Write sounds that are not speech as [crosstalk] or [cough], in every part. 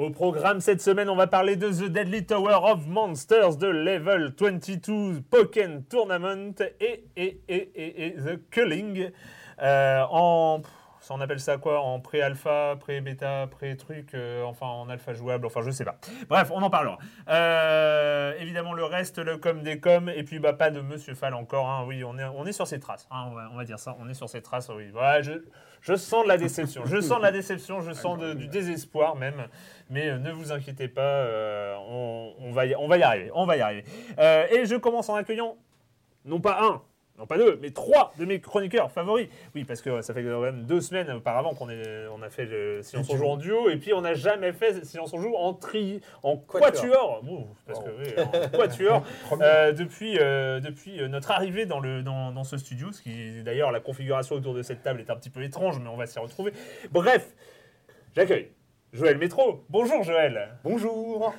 Au programme cette semaine, on va parler de The Deadly Tower of Monsters de Level 22 Pokken Tournament et, et, et, et, The Culling euh, en on appelle ça quoi? En pré-alpha, pré-bêta, pré-truc, euh, enfin en alpha jouable, enfin je sais pas. Bref, on en parlera. Euh, évidemment, le reste, le com des com, et puis bah, pas de Monsieur Fall encore. Hein. Oui, on est, on est sur ses traces, hein, on, va, dire ça, on est sur ses traces. Oui. Je, je sens de la déception, je sens de la [laughs] déception, je sens de, du désespoir même. Mais euh, ne vous inquiétez pas, euh, on, on, va y, on va y arriver, on va y arriver. Euh, et je commence en accueillant, non pas un, non pas deux, mais trois de mes chroniqueurs favoris. Oui, parce que ça fait quand même deux semaines auparavant qu'on on a fait le Silence on joue en duo, et puis on n'a jamais fait Silence on joue en tri, en quatuor. Parce que, oui, en [laughs] quatuor. euh, depuis, euh, depuis notre arrivée dans, le, dans, dans ce studio, ce qui d'ailleurs la configuration autour de cette table est un petit peu étrange, mais on va s'y retrouver. Bref, j'accueille Joël Métro. Bonjour Joël. Bonjour.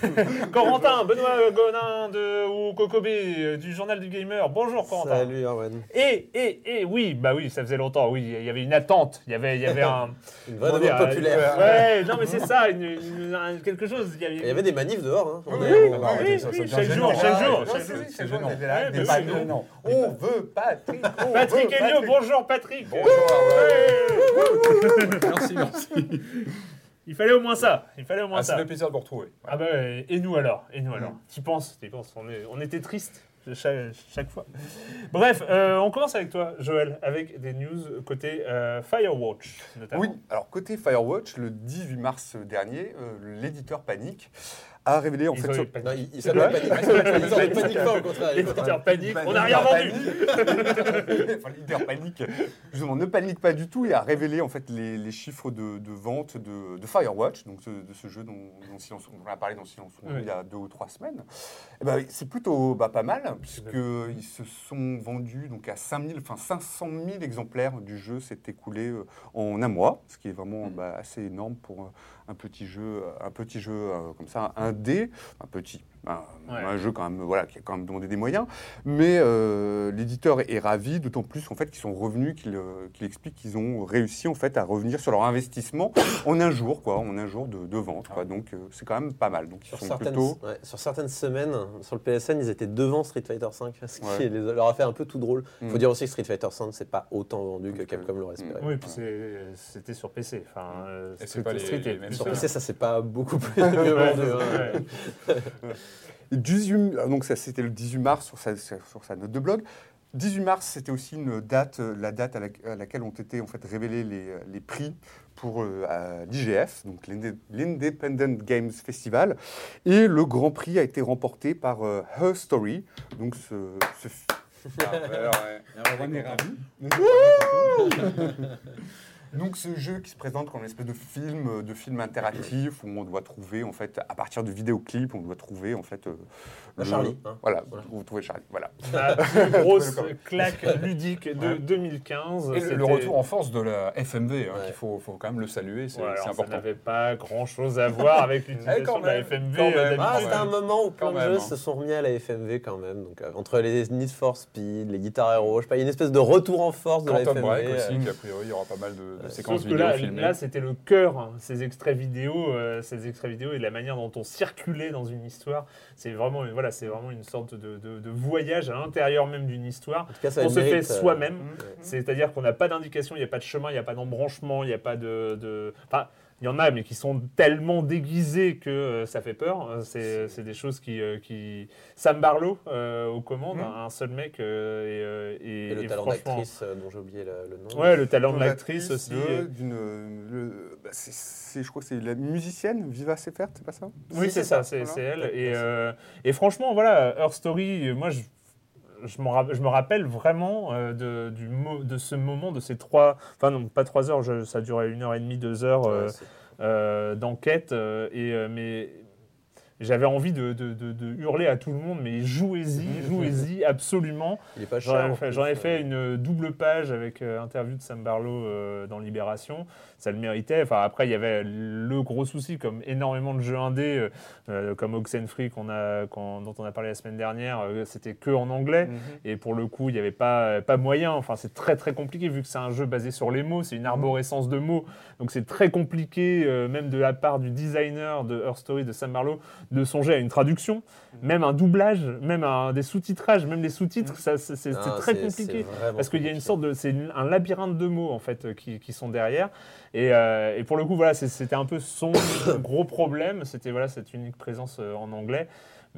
[laughs] Corentin, Benoît Gonin de, ou Kokobé du Journal du Gamer. Bonjour Corentin. Salut Erwan. Et, et, et oui, bah oui, ça faisait longtemps, oui, il y avait une attente, il y avait, il y avait un... [laughs] une vraie demande populaire. Euh, ouais, non mais c'est ça, une, une, une, quelque chose. Il y, avait, il y avait des manifs dehors. Hein. Oui, oui, oui, oui, oui chaque jour, chaque jour. C'est gênant. On veut Patrick. [laughs] Patrick Elio, bonjour Patrick. Bonjour. Merci, merci. Il fallait au moins ça. Il fallait au moins ah, ça. Ça fait plaisir de vous retrouver. Ah bah et nous alors? Et nous alors? Tu penses Tu penses on, est, on était triste chaque, chaque, fois. Bref, euh, on commence avec toi, Joël, avec des news côté euh, Firewatch, notamment. Oui, alors côté Firewatch, le 18 mars dernier, euh, l'éditeur Panique a révélé en ils fait. Sur... Non, il, il s'appelle Panique. Ils [laughs] panique pas au contraire. L'éditeur Panique, on n'a rien vendu. enfin, l'éditeur Panique, justement, ne panique pas du tout et a révélé en fait les, les chiffres de, de vente de, de, Firewatch, donc ce, de ce jeu dont, dont, Silence, dont on a parlé dans Silence oui. il y a deux ou trois semaines. Et ben, c'est plutôt bah, pas mal puisqu'ils se sont vendus donc à 5000, enfin 500 000 exemplaires du jeu s'est écoulé en un mois, ce qui est vraiment mmh. bah, assez énorme pour un petit jeu, un petit jeu euh, comme ça, un dé, un petit, un, ouais. un, jeu quand même, voilà, qui a quand même demandé des moyens. Mais euh, l'éditeur est, ravi, d'autant plus qu'en fait, qu'ils sont revenus, qu'ils euh, qu expliquent qu'ils ont réussi en fait à revenir sur leur investissement en un jour, quoi, en un jour de, de vente. Quoi. Donc euh, c'est quand même pas mal. Donc ils sur sont certaines, plutôt... ouais, sur certaines semaines, sur le PSN, ils étaient devant Street Fighter V, ce qui les, leur a fait un peu tout drôle. Il faut mm. dire aussi que Street Fighter V, c'est pas autant vendu que Capcom l'aurait espéré. Oui, puis c'était sur PC. Enfin, euh, Street, Street les, les sur PC, ça c'est pas beaucoup [laughs] plus mieux vendu. [laughs] 18, donc ça c'était le 18 mars sur sa, sur sa, note de blog. 18 mars, c'était aussi une date, la date à, la, à, laquelle ont été en fait révélés les, les prix pour euh, l'IGF, donc l'Independent Games Festival, et le Grand Prix a été remporté par euh, Her Story, donc ce, ce... Ah, alors, ouais. [laughs] on est ravis. [laughs] Donc ce jeu qui se présente comme une espèce de film, euh, de film interactif où on doit trouver en fait à partir de vidéoclips, on doit trouver en fait euh, le- Charlie, hein. Voilà, vous trouvez Charlie. Voilà. [laughs] La plus grosse claque [laughs] ludique de 2015. Et le, retour en force de la FMV, hein, Ouais. qu'il faut, faut quand même le saluer, c'est Ouais, c'est Ça important. n'avait pas grand chose à voir avec [laughs] l'utilisation Eh, quand de la FMV. euh, même. Ah, c'était un moment où plein Quand de même, jeux hein. se sont remis à la FMV quand même. Donc, euh, entre les Need for Speed, les Guitar Hero, je sais pas, il y a une espèce de retour en force de la Quantum FMV. Break euh, aussi, qu'a priori, il y aura pas mal de, de séquences Sauf que vidéo là, là c'était le cœur, hein, ces extraits vidéo, euh, ces extraits vidéo et la manière dont on circulait dans une histoire. C'est vraiment, voilà, c'est vraiment une sorte de, de- de voyage à l'intérieur même d'une histoire. Cas, On se fait mérite, euh, soi-même, Mhm. c'est-à-dire qu'on n'a pas d'indication, il n'y a pas de chemin, il n'y a pas d'embranchement, il n'y a pas de, de- Enfin, il y en a, mais qui sont tellement déguisés que euh, ça fait peur. Euh, C'est c'est des choses qui, euh, qui... Sam Barlow euh, aux commandes, Mhm. un seul mec, euh, et, et- Et le et talent franchement- d'actrice euh, dont j'ai oublié le, le nom. Ouais, le talent de L'actrice aussi. de- d'une, le- bah, c'est- c'est- je crois que c'est la musicienne Viva Seifert, c'est pas ça? Oui, c'est c'est ça, ça, c'est voilà. elle. Et, euh, franchement, voilà, Her Story, moi, je, je, me rappelle vraiment euh, de, du mo- de ce moment, de ces trois, enfin non, pas trois heures, je- ça durait une heure et demie, deux heures euh, euh, d'enquête. et mais j'avais envie de, de- de- de hurler à tout le monde, mais jouez-y, [laughs] jouez-y, absolument. il est pas J'en cher. ai fait, plus, j'en ai fait une double page avec interview de Sam Barlow dans Libération. Ça le méritait. Enfin, après, il y avait le gros souci, comme énormément de jeux indés, euh, euh, comme Oxenfree qu'on a, dont on a parlé la semaine dernière, euh, c'était que en anglais. Mhm. Et pour le coup, il n'y avait pas, pas moyen. Enfin, c'est très très compliqué vu que c'est un jeu basé sur les mots. C'est une arborescence de mots. Donc c'est très compliqué, euh, même de la part du designer de Her Story de Sam Barlow, de songer à une traduction, même un doublage, même un, des sous-titrages, même les sous-titres. c'est très compliqué. Parce qu'il y a une sorte de, c'est un labyrinthe de mots en fait qui, qui sont derrière. Et, euh, et pour le coup, voilà, c'était un peu son [coughs] gros problème. C'était voilà cette unique présence euh, en anglais.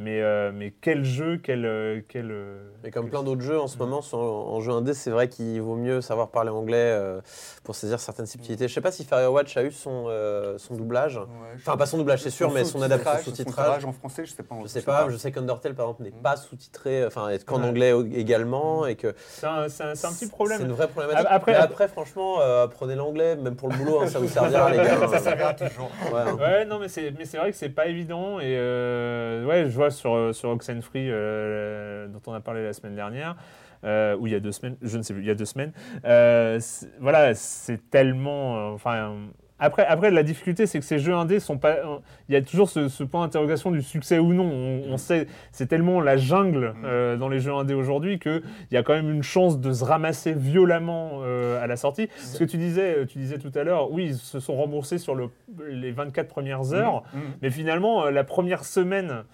Mais, euh, mais quel jeu, quel, euh, quel. euh, Mais comme quel- plein d'autres jeux en ce moment, sur- en jeu indé, c'est vrai qu'il vaut mieux savoir parler anglais euh, pour saisir certaines subtilités. Je sais pas si Firewatch a eu son, euh, son doublage. Ouais, Enfin, pas son doublage, c'est sûr, mais son adaptation sous-titrage, sous-titrage. en français, je sais pas. Je sais pas, je sais qu'Undertale par exemple n'est Mm. pas sous-titré, enfin qu'en Ouais. anglais également, et que C'est un, c'est un- c'est un petit c'est problème. une vraie problématique. Après- Mais après, franchement, euh, prenez l'anglais, même pour le boulot, hein, ça vous servira [laughs] les gars. ça servira toujours. Ouais, hein. Non, mais c'est, mais c'est vrai que c'est pas évident. Et ouais, je vois sur, sur Oxenfree, euh, dont on a parlé la semaine dernière, euh, ou il y a deux semaines, je ne sais plus, il y a deux semaines. euh, voilà, c'est tellement. euh, Enfin. euh, après, après, la difficulté, c'est que ces jeux indés sont pas. euh, Il y a toujours ce, ce point d'interrogation du succès ou non. On, on sait, c'est tellement la jungle euh, dans les jeux indés aujourd'hui qu'il y a quand même une chance de se ramasser violemment euh, à la sortie. Ce que tu disais, tu disais tout à l'heure, oui, ils se sont remboursés sur le- les 24 premières heures, Mhm. mais finalement, euh, la première semaine,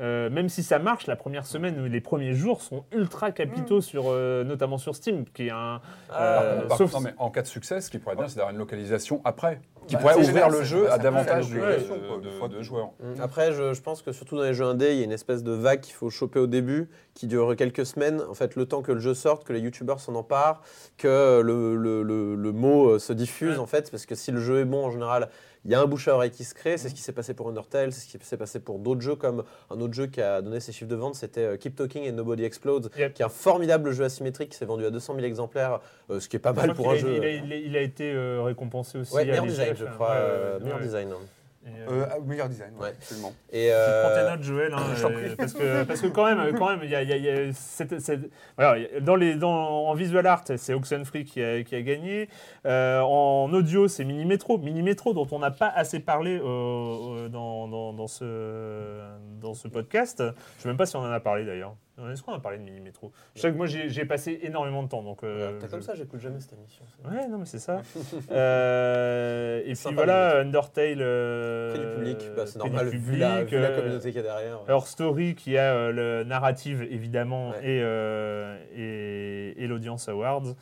euh, même si ça marche, la première semaine, ou les premiers jours sont ultra capitaux, sur, euh, notamment sur Steam, qui est un. Ah, euh, Par sauf- contre, non, mais en cas de succès, ce qui pourrait être bien, c'est d'avoir une localisation après, qui Bah, pourrait ouvrir génial, le jeu à davantage de, joueurs. Mm. Après, je, je pense que surtout dans les jeux indés, il y a une espèce de vague qu'il faut choper au début, qui dure quelques semaines. En fait, le temps que le jeu sorte, que les youtubeurs s'en emparent, que le, le- le- le mot se diffuse, en fait. Parce que si le jeu est bon, en général, il y a un bouche à oreille qui se crée. C'est ce qui s'est passé pour Undertale, c'est ce qui s'est passé pour d'autres jeux, comme un autre jeu qui a donné ses chiffres de vente, c'était euh, Keep Talking and Nobody Explodes, Yep. qui est un formidable jeu asymétrique qui s'est vendu à 200 000 exemplaires, euh, ce qui est pas mal crois pour un a- jeu. Il a, il a- il a été euh, récompensé aussi. Ouais, à meilleur design, je crois. euh, meilleur design. hein. Euh, Euh, meilleur design, ouais, Ouais. absolument. Et, Prends euh, tes notes, Joël, hein, [laughs] euh, parce, que, parce que quand même, quand même, il y a, y a- y a cette- cette- voilà, dans les, dans, en visual art, c'est Oxenfree qui a, qui a gagné. Euh, en audio, c'est Mini Metro, Mini Metro dont on n'a pas assez parlé euh, euh, dans, dans, dans ce, dans ce podcast. Je ne sais même pas si on en a parlé d'ailleurs. Est-ce qu'on a parlé de Mini Metro Je sais que moi j'ai passé énormément de temps, donc. euh, T'as je- comme ça, j'écoute jamais cette émission. Ouais, non, mais c'est ça. [laughs] Euh, et puis Sympa, voilà, Undertale. euh, du public, bah, c'est fait du normal, vu la, public, vu la euh, communauté qu'il y a derrière. Her Story qui a euh, le narrative évidemment Ouais. et, euh, et, et l'Audience Awards.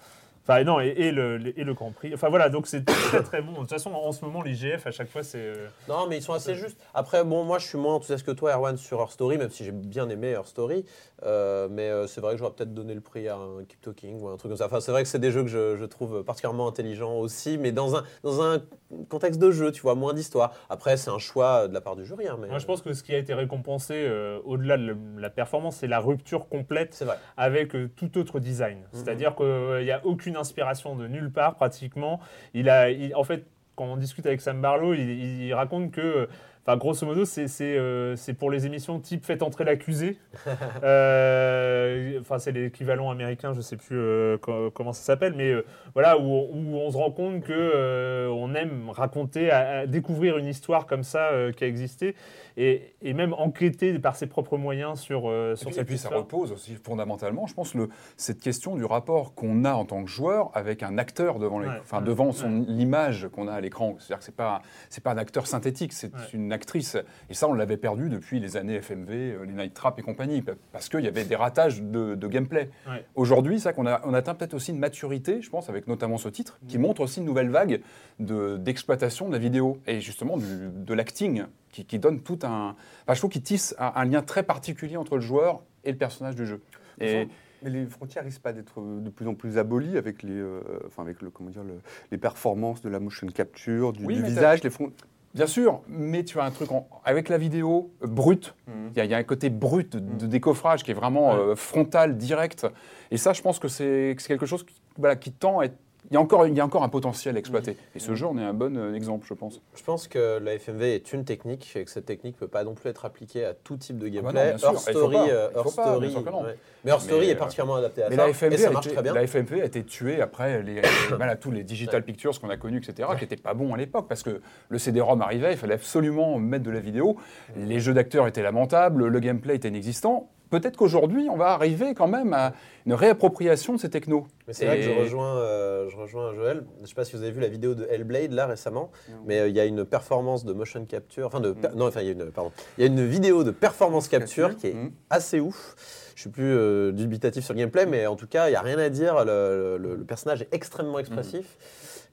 Enfin non, et, et le, et le Grand Prix. Enfin voilà, donc c'est très très bon. De toute façon, en ce moment, l'IGF, à chaque fois, c'est... euh, Non, mais ils sont assez justes. Après, bon, moi, je suis moins enthousiaste que toi, Erwan, sur Her Story, même si j'ai bien aimé Her Story. Euh, mais euh, c'est vrai que j'aurais peut-être donné le prix à un Keep Talking ou un truc comme ça. Enfin, c'est vrai que c'est des jeux que je, je trouve particulièrement intelligents aussi, mais dans un, dans un contexte de jeu, tu vois, moins d'histoire. Après, c'est un choix de la part du jury. hein, mais, Moi, je pense que ce qui a été récompensé, au-delà de la performance, c'est la rupture complète avec tout autre design. Mhm. C'est-à-dire qu'il n'y a aucune inspiration de nulle part pratiquement. Il a, en fait, quand on discute avec Sam Barlow, il, il raconte que, enfin, grosso modo, c'est c'est, euh, c'est pour les émissions type Faites entrer l'accusé. [laughs] Euh, Enfin, c'est l'équivalent américain, je sais plus euh, co- comment ça s'appelle, mais euh, voilà, où, où on se rend compte que euh, on aime raconter, à- à découvrir une histoire comme ça euh, qui a existé, et, et même enquêter par ses propres moyens sur, euh, Et sur puis, cette et puis ça repose aussi fondamentalement, je pense, le, cette question du rapport qu'on a en tant que joueur avec un acteur devant, les- Ouais, enfin, ouais, devant son, l'image qu'on a à l'écran. C'est-à-dire que c'est pas c'est pas un acteur synthétique, c'est Ouais. une actrice. Et ça, on l'avait perdu depuis les années FMV, euh, les Night Trap et compagnie, pa- parce qu'il y avait des ratages de, de gameplay. Ouais. Aujourd'hui, c'est ça qu'on a, on atteint peut-être aussi une maturité, je pense, avec notamment ce titre, qui montre aussi une nouvelle vague de- d'exploitation de, la vidéo et justement du- de l'acting, qui, qui donne tout un. Enfin, je trouve qu'il tisse un, un lien très particulier entre le joueur et le personnage du jeu. Et Mais les frontières risquent pas d'être euh, de plus en plus abolies avec les, euh, enfin avec le, comment dire, le- les performances de la motion capture, du, Oui, du mais visage, les fron- Bien sûr, mais tu as un truc en- avec la vidéo euh, brute. Mhm. Il y, a- il y a un côté brut de, de décoffrage qui est vraiment Ouais. euh, frontal, direct. Et ça, je pense que c'est que c'est quelque chose qui, voilà, qui tend à être. Il y, a encore, il y a encore un potentiel à exploiter. Et ce jeu en est un bon euh, exemple, je pense. Je pense que la FMV est une technique et que cette technique ne peut pas non plus être appliquée à tout type de bah non, gameplay. Hors Il faut story, bien story, non. ouais. Mais hors story Mais, est euh, particulièrement adapté à Mais ça. la FMV, et ça marche été, très bien. la FMV a été tuée après les, voilà, [coughs] tous les Digital Pictures qu'on a connus, etc., qui n'étaient pas bons à l'époque, parce que le CD-ROM arrivait, il fallait absolument mettre de la vidéo, les jeux d'acteurs étaient lamentables, le gameplay était inexistant. Peut-être qu'aujourd'hui, on va arriver quand même à une réappropriation de ces technos. Mais c'est vrai que je rejoins, euh, je rejoins Joël. Je ne sais pas si vous avez vu la vidéo de Hellblade là récemment, mais euh, il y a une performance de motion capture, enfin de, per- non, enfin il y a une, pardon, il y a une vidéo de performance capture qui est Mhm. assez ouf. Je suis plus euh, dubitatif sur le gameplay, mais en tout cas il y a rien à dire. Le, le- le personnage est extrêmement expressif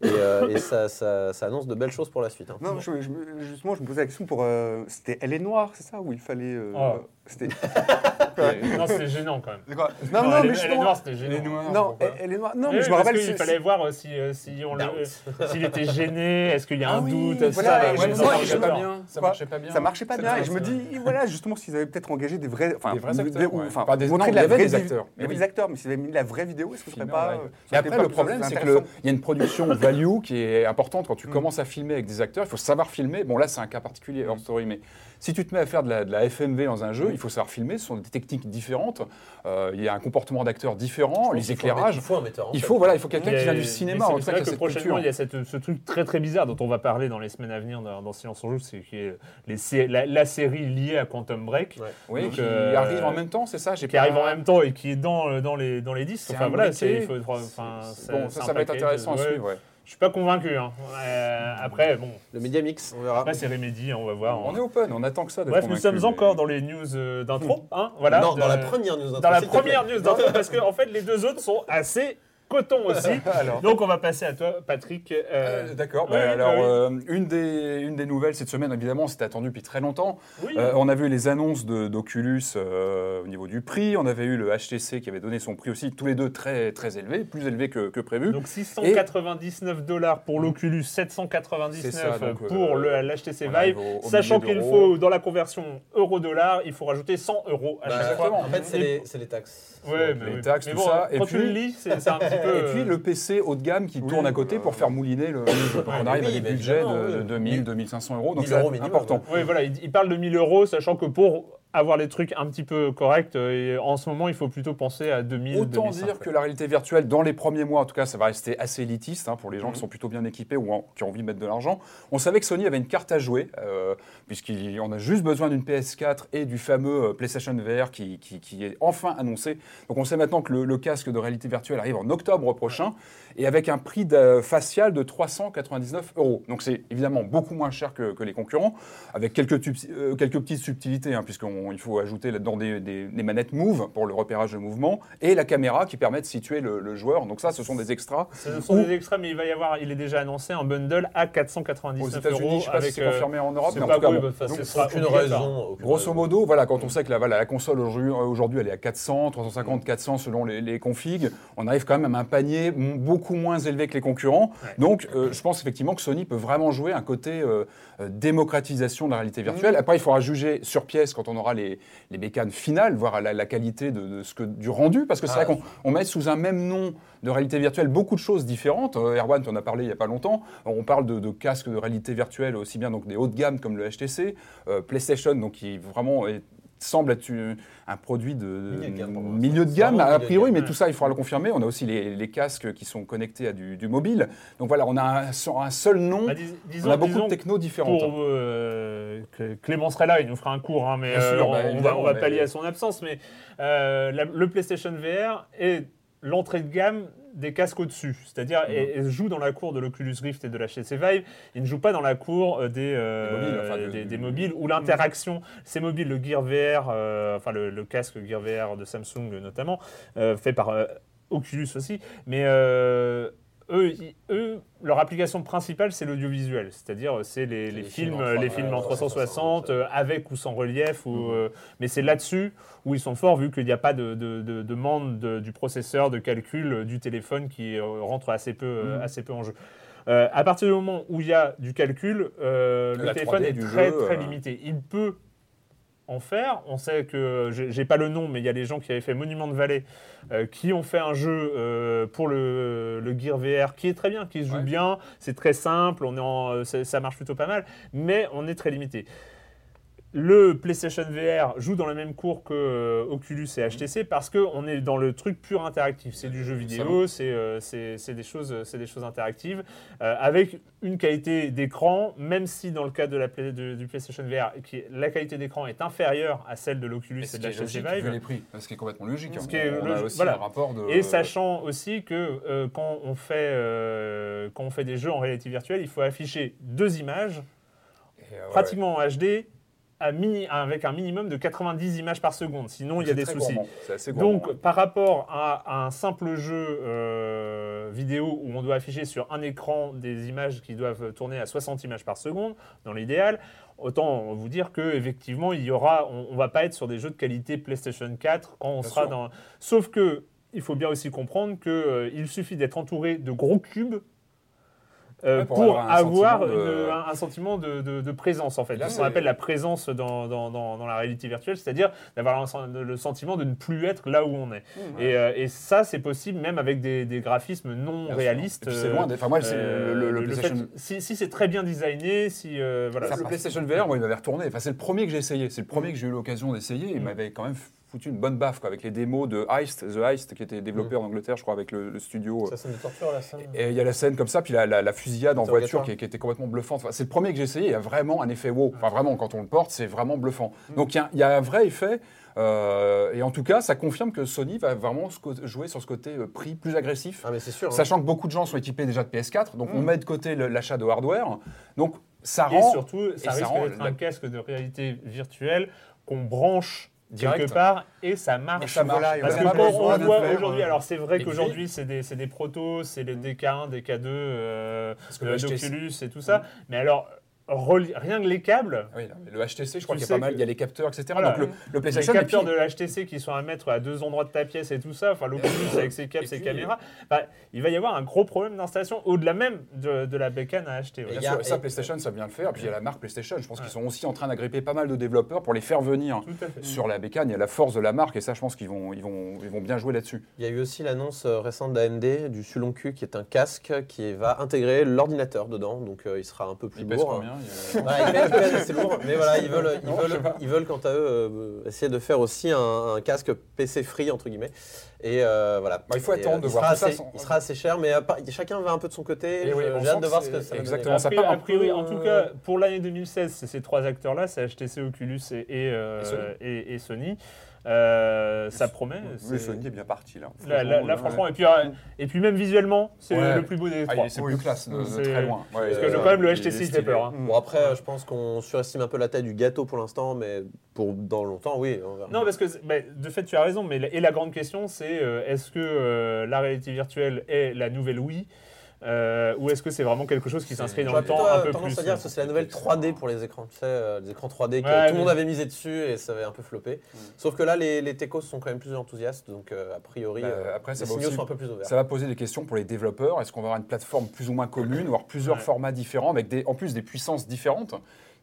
et, euh, et ça, ça- ça annonce de belles choses pour la suite. hein. Non, je- je me- justement, je me posais la question pour. euh, c'était Elle est noire, c'est ça Où il fallait. euh, Oh. C'était. [laughs] non, c'était gênant quand même. C'est quoi? Non, non, mais elle est justement- noire, c'était gênant. Non, elle, elle est noire. Non, mais je me rappelle. c'est- fallait voir euh, si, euh, si on le- euh, s'il était gêné, est-ce qu'il y a un Ah oui, doute, voilà, ça, ouais, mais les entends je pas bien. ça marchait pas bien. Ça marchait pas bien. Et je me ça. dis, voilà, justement, s'ils avaient peut-être engagé des vrais. Enfin, Des vrais acteurs, ouais. enfin, Pas des- non, de la il y avait vraie des acteurs. Il y avait Oui. des acteurs, mais s'ils avaient mis la vraie vidéo, est-ce que ce serait pas. ouais. euh, ça Et aurait après, le problème, c'est qu'il intéressant y a une production [laughs] value qui est importante. Quand tu Mm. commences à filmer avec des acteurs, il faut savoir filmer. Bon, là, c'est un cas particulier, hors story, mais si tu te mets à faire de la, de la FMV dans un jeu, il faut savoir filmer. Ce sont des techniques différentes. Euh, il y a un comportement d'acteur différent, les éclairages. Il faut un metteur. en Il faut, voilà, il faut quelqu'un qui vient du cinéma. c'est- en vrai que cette prochainement, culture. il y a cette- ce truc très très bizarre dont on va parler dans les semaines à venir dans, dans Silence on Joue, c'est qui est les, la, la série liée à Quantum Break, Ouais. Oui, Donc, qui euh, arrive en même temps, c'est ça qui pas- arrive en même temps et qui est dans, euh, dans, les, dans les disques. Enfin voilà, il faut- enfin, Bon, ça, ça va être intéressant à suivre. ouais. Je suis pas convaincu. hein. Euh, après, bon, Le Media Mix, on verra. après c'est Remedy, on va voir. On est open, on attend que ça. Bref, nous sommes encore dans les news euh, d'intro. Hein, voilà, non, de- dans la première news. dans la première news d'intro, parce que en fait, les deux autres sont assez coton aussi. [laughs] Alors. Donc, on va passer à toi, Patrick. euh, Euh, D'accord. oui, bah, alors, bah oui. euh, une, des, une des nouvelles cette semaine, évidemment, c'était attendu depuis très longtemps. oui. Euh, on a vu les annonces d'Oculus euh, au niveau du prix. On avait eu le HTC qui avait donné son prix aussi, tous les deux très, très élevés, plus élevés que, que prévu. Donc 699 dollars pour l'Oculus, 799 C'est ça, donc, euh, pour le l'HTC Vive. arrive au- au Sachant qu'il faut, dans la conversion euro-dollar, il faut rajouter 100 euros à Bah, chaque fois. En fait, c'est les, c'est les taxes. Ouais, mais les oui. taxes, Mais tout bon, ça, et Quand tu le lis, c'est c'est un petit peu. Et puis le PC haut de gamme qui Oui, tourne à côté euh, pour faire mouliner le, jeu. Donc on arrive oui, à des bah, budgets de, oui. 2000, 2500 euros. Donc 1000 c'est important. Oui, voilà, il, il parle de 1000 euros, sachant que pour avoir les trucs un petit peu corrects, euh, et en ce moment, il faut plutôt penser à 2000, Autant 2500. dire que la réalité virtuelle, dans les premiers mois, en tout cas, ça va rester assez élitiste hein, pour les gens qui sont plutôt bien équipés ou en- qui ont envie de mettre de l'argent. On savait que Sony avait une carte à jouer, euh, puisqu'on a juste besoin d'une PS4 et du fameux euh, PlayStation VR qui, qui- qui est enfin annoncé. Donc on sait maintenant que le, le casque de réalité virtuelle arrive en octobre prochain et avec un prix de- facial de 399 euros. Donc c'est évidemment beaucoup moins cher que, que les concurrents, avec quelques, euh, quelques petites subtilités, hein, puisqu'il faut ajouter là-dedans des, des- des manettes Move pour le repérage de mouvement et la caméra qui permet de situer le, le joueur. Donc ça, ce sont des extras. Ce sont des extraits, mais il va y avoir, il est déjà annoncé un bundle à 499 Aux euros. États-Unis, je ne sais pas si c'est euh, confirmé en Europe, mais en pas tout cas, oui, bon. bah, Donc, ce sera aucune raison. aucune Grosso raison. modo, voilà, quand on sait que la, voilà, la console aujourd'hui, aujourd'hui, elle est à 400, 350, 400 selon les, les configs, on arrive quand même à un panier m- beaucoup moins élevé que les concurrents. Ouais. Donc, euh, je pense effectivement que Sony peut vraiment jouer un côté euh, euh, démocratisation de la réalité virtuelle. Après, il faudra juger sur pièce quand on aura les, les bécanes finales, voir la, la qualité de, de ce que, du rendu, parce que c'est Ah. vrai qu'on on met sous un même nom de réalité virtuelle beaucoup de choses différentes. Euh, Erwan, tu en as parlé il n'y a pas longtemps. On parle de, de casques de réalité virtuelle aussi bien donc des hauts de gamme comme le HTC, PlayStation donc qui vraiment est- semble être une- un produit de Milieu de gamme, milieu de a priori, mais tout ça il faudra le confirmer. On a aussi les, les casques qui sont connectés à du, du mobile. Donc voilà, on a un, sur un seul nom, Bah, dis- disons, on a beaucoup de technos différentes. Pour euh, Clément serait là, il nous fera un cours, hein, mais euh, sûr, bah, on va, on va mais- pallier à son absence. Mais euh, la- le PlayStation VR est l'entrée de gamme des casques au-dessus, c'est-à-dire et joue dans la cour de l'Oculus Rift et de la HTC Vive. Il ne joue pas dans la cour euh, des, euh, Des mobiles, enfin, des, mobiles où l'interaction, ces mobiles, le Gear VR, euh, enfin le, le casque Gear VR de Samsung notamment, fait par Oculus aussi, mais eux, ils- eux, leur application principale, c'est l'audiovisuel, c'est-à-dire euh, c'est les, les les films, euh, les 3D, films en ouais, 360, 360, euh, avec ou sans relief, ou, Mhm. euh, mais c'est là-dessus où ils sont forts, vu qu'il n'y a pas de, de, de- de demande de- du processeur, de calcul euh, du téléphone qui euh, rentre assez peu, euh, Mhm. assez peu en jeu. Euh, à partir du moment où il y a du calcul, euh, le téléphone 3D est très, jeu, très euh, limité. Il peut en faire. On sait que, j'ai j'ai pas le nom, mais il y a des gens qui avaient fait Monument de Vallée, euh, qui ont fait un jeu euh, pour le, le Gear VR qui est très bien, qui se joue Ouais. bien, c'est très simple, on est en, euh, ça, ça marche plutôt pas mal, mais on est très limité. Le PlayStation VR joue dans la même cour que euh, Oculus et HTC parce qu'on est dans le truc pur interactif. C'est du jeu vidéo, c'est euh, c'est- des, choses- c'est des choses interactives euh, avec une qualité d'écran, même si dans le cas de la de- du PlayStation VR, qui la qualité d'écran est inférieure à celle de l'Oculus Et de la HTC Vive. les prix, ce qui est complètement logique. Ce hein. qui est on a logique, aussi voilà. un rapport de... Et sachant aussi que quand, on fait, quand on fait des jeux en réalité virtuelle, il faut afficher deux images, Et, ouais, pratiquement en HD, à mini- avec un minimum de 90 images par seconde. Sinon, il y a des soucis. Donc, par rapport à, à un simple jeu euh, vidéo où on doit afficher sur un écran des images qui doivent tourner à 60 images par seconde, dans l'idéal, autant vous dire que effectivement, il y aura, on, on va pas être sur des jeux de qualité PlayStation 4 quand on Bien sera sûr. dans. Sauf que il faut bien aussi comprendre que euh, il suffit d'être entouré de gros cubes. Euh, Ouais, pour pour, avoir un avoir sentiment de- une- un, un sentiment de, de- de présence, en fait. Là, ce qu'on appelle la présence dans, dans- dans- dans la réalité virtuelle, c'est-à-dire d'avoir le sentiment de ne plus être là où on est. Et, euh, et ça, c'est possible même avec des, des graphismes non Bien réalistes. C'est euh, loin. des- Enfin, moi, euh, le, le- le le PlayStation. fait- si, si c'est très bien designé, si euh, voilà. le PlayStation VR, moi, il m'avait retourné. Enfin, c'est le premier que j'ai essayé. C'est le premier que j'ai eu l'occasion d'essayer. Il m'avait quand même foutu une bonne baffe quoi, avec les démos de Heist, The Heist, qui était développé Mm. en Angleterre, je crois, avec le, le studio. Ça, c'est une torture, la scène. Et il y a la scène comme ça, puis la, la- la fusillade en voiture qui, qui était complètement bluffante. Enfin, c'est le premier que j'ai essayé, il y a vraiment un effet wow. Enfin, vraiment, quand on le porte, c'est vraiment bluffant. Donc, il y a, il y a un vrai effet. euh, et en tout cas, ça confirme que Sony va vraiment jouer sur ce côté euh, prix plus agressif. Ah, mais c'est sûr. hein. Sachant que beaucoup de gens sont équipés déjà de PS4, donc on met de côté l'achat de hardware. Donc, ça Et rend. surtout, ça et risque d'être un casque de réalité virtuelle qu'on branche Direct. quelque part et ça marche. Ça marche. Parce que quand on voit aujourd'hui, euh, alors c'est vrai qu'aujourd'hui c'est des, c'est des protos, c'est les DK1, DK2, euh, que euh, et tout ça. Mais alors, reli- rien que les câbles, Oui, non, mais le HTC, je crois qu'il y a pas mal, que- il y a les capteurs, etc. Voilà. Donc le, le les PlayStation, capteurs puis- de l'HTC qui sont à mettre à deux endroits de ta pièce et tout ça, enfin l'Oculus avec ses câbles, ses puis- caméras, bah, il va y avoir un gros problème d'installation au-delà même de, de la bécane à acheter. ouais. A- sûr, ça, PlayStation, ça vient le faire. Puis il y a la marque PlayStation. Je pense qu'ils sont aussi en train d'agripper pas mal de développeurs pour les faire venir sur la bécane. Il y a la force de la marque et ça, je pense qu'ils vont, ils vont, ils vont bien jouer là-dessus. Il y a eu aussi l'annonce euh, récente d'AMD du Sulon Q qui est un casque qui va intégrer l'ordinateur dedans, donc euh, il sera un peu plus Il pèse lourd. combien Il Voilà, [laughs] lourd, mais voilà, ils veulent, ils ils quant à eux euh, essayer de faire aussi un, un casque PC free entre guillemets. Et euh, voilà. Bah, il faut Et, attendre euh, de il voir sera assez, il sera assez cher, mais euh, chacun va un peu de son côté. Oui, J'ai hâte de voir ce c'est- que ça va donner. exactement. A ça a priori, en tout euh, cas, pour l'année 2016, c'est ces trois acteurs-là, c'est HTC, Oculus et, et, euh, Et Sony. Euh, ça promet. Oui, Sony est bien parti là. Là, là- là, franchement, et puis, euh, et puis même visuellement, c'est Ouais. le plus beau des Ah, trois. c'est plus classe, de, très loin. Ouais, Parce que euh, le- quand même, le HTC, il fait peur. hein. Bon après, euh, je pense qu'on surestime un peu la taille du gâteau pour l'instant, mais pour dans longtemps, oui. Non, parce que bah, de fait, tu as raison, mais la- et la grande question, c'est euh, est-ce que euh, la réalité virtuelle est la nouvelle Wii euh, ou est-ce que c'est vraiment quelque chose qui s'inscrit dans le temps un euh, peu tendance plus à dire que c'est la nouvelle 3D pour les écrans. Tu sais, euh, les écrans 3D que Ouais, tout le monde avait misé dessus et ça avait un peu floppé. Sauf que là, les, les techos sont quand même plus enthousiastes, donc euh, a priori, Bah, euh, après, ça les va signaux aussi- sont un peu plus ouverts. Ça va poser des questions pour les développeurs. Est-ce qu'on va avoir une plateforme plus ou moins commune, voire plusieurs Ouais. formats différents, avec des, en plus des puissances différentes?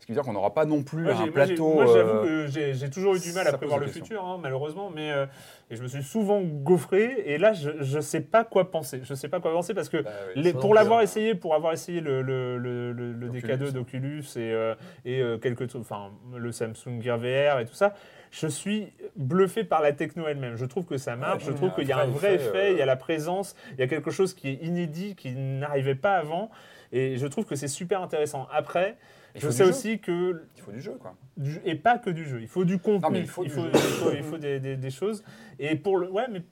Ce qui veut dire qu'on n'aura pas non plus un plateau. Moi, j'avoue euh, que j'ai toujours eu du mal à prévoir le futur, hein, malheureusement, mais euh, et je me suis souvent gaufré. Et là, je ne sais pas quoi penser. Je sais pas quoi penser parce que bah, les- pour l'avoir essayé, pour avoir essayé le, le, le, le- le L'Oculus. DK2 d'Oculus et, euh, et euh, quelques enfin le Samsung Gear VR et tout ça, je suis bluffé par la techno elle-même. Je trouve que ça marche. Ouais, je trouve qu'il y a un vrai effet, effet. euh, Il y a la présence. Il y a quelque chose qui est inédit, qui n'arrivait pas avant. Et je trouve que c'est super intéressant. Après, je sais aussi que Il faut du jeu, quoi. du- et pas que du jeu. Il faut du contenu. mais il faut du jeu. il faut, il faut [laughs] des, des- des choses. Et pour le, ouais, mais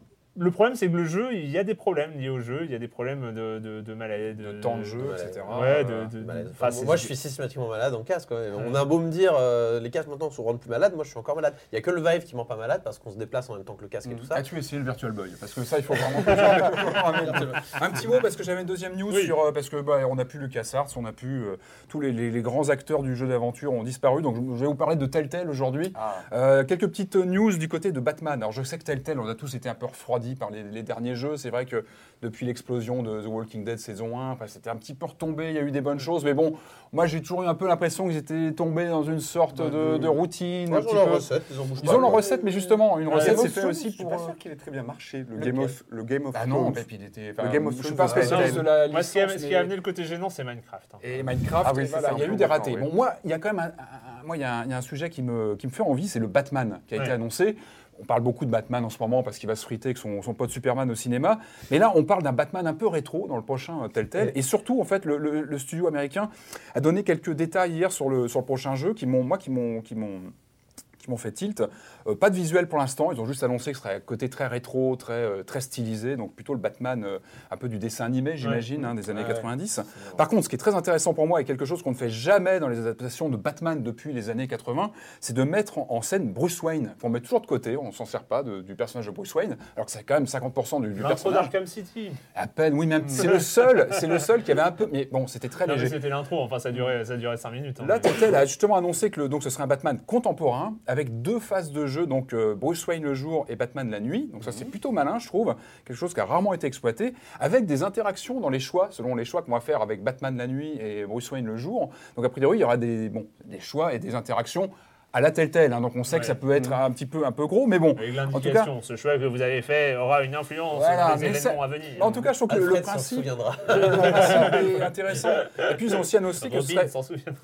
le problème c'est que le jeu, il y a des problèmes liés au jeu. Il y a des problèmes de, de, de maladie, De temps de jeu, etc. Ouais, Euh, de, enfin, moi, je suis systématiquement malade en casque. ouais. On a beau me dire, euh, les casques maintenant se rendent plus malades, moi je suis encore malade. Il n'y a que le Vive qui rend pas malade parce qu'on se déplace en même temps que le casque et tout ça. As-tu essayé le Virtual Boy? Parce que ça, il faut vraiment. [laughs] un petit mot parce que j'avais une deuxième news Oui. sur euh, parce que bah, on a pu LucasArts, on a pu euh, tous les, les- les grands acteurs du jeu d'aventure ont disparu. Donc je je vais vous parler de Telltale aujourd'hui. Ah. Euh, quelques petites news du côté de Batman. Alors je sais que Telltale, on a tous été un peu refroidis par les, les derniers jeux. C'est vrai que depuis l'explosion de The Walking Dead saison 1, enfin, c'était un petit peu retombé. Il y a eu des bonnes choses, mais bon, moi j'ai toujours eu un peu l'impression qu'ils étaient tombés dans une sorte de, de routine. Ils petit ont leur peu. recette, ils en bougent Ils pas. ont leur recette, mais justement, une Ouais, recette Game c'est of fait Thrones, aussi Je suis pour. pas sûr qu'il ait très bien marché, le Game of, le Game of Ah non, Thrones. mais puis il était. Le Game of je suis Thrones, pas spécialiste de la Moi, ce qui, a, licence, ce qui a amené le côté gênant, c'est Minecraft. hein. Et Minecraft, Ah oui, et c'est voilà, ça, il y a eu des ratés. Bon, moi, il y a quand même un, moi, il y, a sujet qui me, qui me fait envie, c'est le Batman qui a été annoncé. On parle beaucoup de Batman en ce moment parce qu'il va se friter avec son, son pote Superman au cinéma. Mais là, on parle d'un Batman un peu rétro dans le prochain euh, Telltale. Et surtout, en fait, le, le- le studio américain a donné quelques détails hier sur le, sur le prochain jeu qui m'ont, moi, qui m'ont, qui m'ont, qui m'ont fait tilt. Euh, pas de visuel pour l'instant. Ils ont juste annoncé que ce serait un côté très rétro, très, euh, très stylisé. Donc plutôt le Batman euh, un peu du dessin animé, j'imagine, hein, des années Ouais. 90. Par contre, ce qui est très intéressant pour moi et quelque chose qu'on ne fait jamais dans les adaptations de Batman depuis les années 80, c'est de mettre en, en scène Bruce Wayne. On met toujours de côté, on s'en sert pas de- du personnage de Bruce Wayne, alors que c'est quand même 50% du, du L'intro personnage. d'Arkham City. À peine, oui, même. C'est [laughs] le seul, c'est le seul qui avait un peu. Mais bon, c'était très Non, léger. C'était l'intro. Enfin, ça durait, ça durait 5 minutes. hein, Là, mais- Telltale a justement annoncé que le- donc, ce serait un Batman contemporain avec deux phases de jeu, donc euh, Bruce Wayne le jour et Batman la nuit. Donc ça, c'est plutôt malin, je trouve. Quelque chose qui a rarement été exploité, avec des interactions dans les choix, selon les choix qu'on va faire avec Batman la nuit et Bruce Wayne le jour. Donc a priori, il y aura des, bon, des choix et des interactions à la Telltale. hein. Donc on sait que ça peut être un petit peu, un peu gros, mais bon. Avec En tout cas, l'indication, ce choix que vous avez fait aura une influence Voilà, sur les événements ça- à venir. en tout cas, je trouve que Alfred le principe [laughs] est intéressant. Et puis ils ont aussi annoncé que ce serait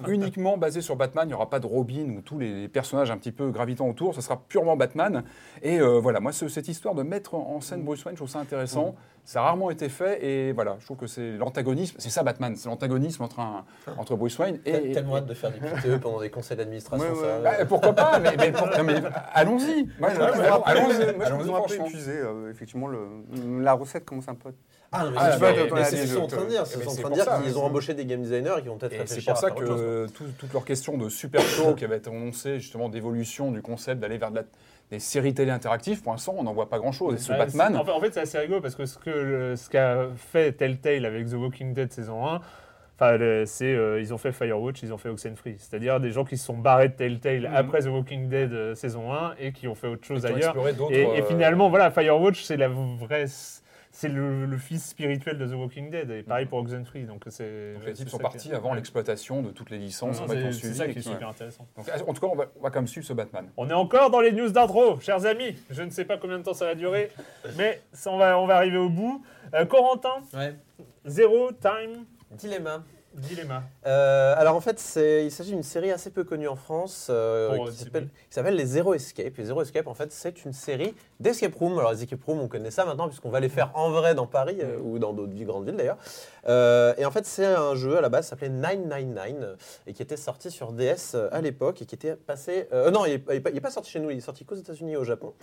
uniquement basé sur Batman. Il n'y aura pas de Robin ou tous les personnages un petit peu gravitant autour. Ce sera purement Batman. Et euh, voilà, moi, ce- cette histoire de mettre en scène Bruce Wayne, je trouve ça intéressant. Ça a rarement été fait. Et voilà, je trouve que c'est l'antagonisme. C'est ça, Batman. C'est l'antagonisme entre, un- entre Bruce Wayne T'as et. tellement hâte de faire du PTE pendant des conseils d'administration. Ouais, ouais. ça. Bah, pourquoi pas Mais, mais pour- non, mais allons-y. Allons-y. Allons-y, un peu épuisé. euh, effectivement, le- la recette commence un peu. Ah, non, mais Ah, c'est mais- mais c'est ce sont en train de dire. mais Ils sont en c'est train de dire qu'ils c'est- ont embauché des game designers qui vont peut-être c'est pour ça que tout- toute leur question de super show qui avait été annoncée, justement d'évolution du concept, d'aller vers de la- des séries télé interactives, pour l'instant, on n'en voit pas grand-chose. Et ce Ouais, Batman, En fait, c'est assez rigolo parce que ce que le- ce qu'a fait Telltale avec The Walking Dead saison 1, enfin, c'est euh, ils ont fait Firewatch, ils ont fait Oxenfree, c'est-à-dire des gens qui se sont barrés de Telltale Mhm. après The Walking Dead euh, saison 1 et qui ont fait autre chose ont ailleurs. Et, et euh, finalement, voilà, Firewatch, c'est la vraie, c'est le, le fils spirituel de The Walking Dead et pareil pour Oxenfree. Donc c'est. Donc les c'est types sont partis avant Ouais. l'exploitation de toutes les licences Non, en C'est ça qui est super intéressant. Donc, en tout cas, on va, on va quand même suivre ce Batman. On est encore dans les news d'intro, chers amis. Je ne sais pas combien de temps ça va durer, [laughs] mais ça, on, va, on va arriver au bout. Euh, Corentin, Ouais. Zero Time Dilemma. Dilemma. Euh, alors en fait, il s'agit d'une série assez peu connue en France euh, qui s'appelle Les Zero Escape. Les Zero Escape, en fait, c'est une série d'escape room. Alors les escape rooms, on connaît ça maintenant puisqu'on va les faire en vrai dans Paris euh, ou dans d'autres grandes villes d'ailleurs. Euh, et en fait, c'est un jeu à la base s'appelait 999 euh, et qui était sorti sur DS à l'époque et qui était passé. non, il n'est pas, sorti chez nous, il est sorti qu'aux États-Unis et au Japon.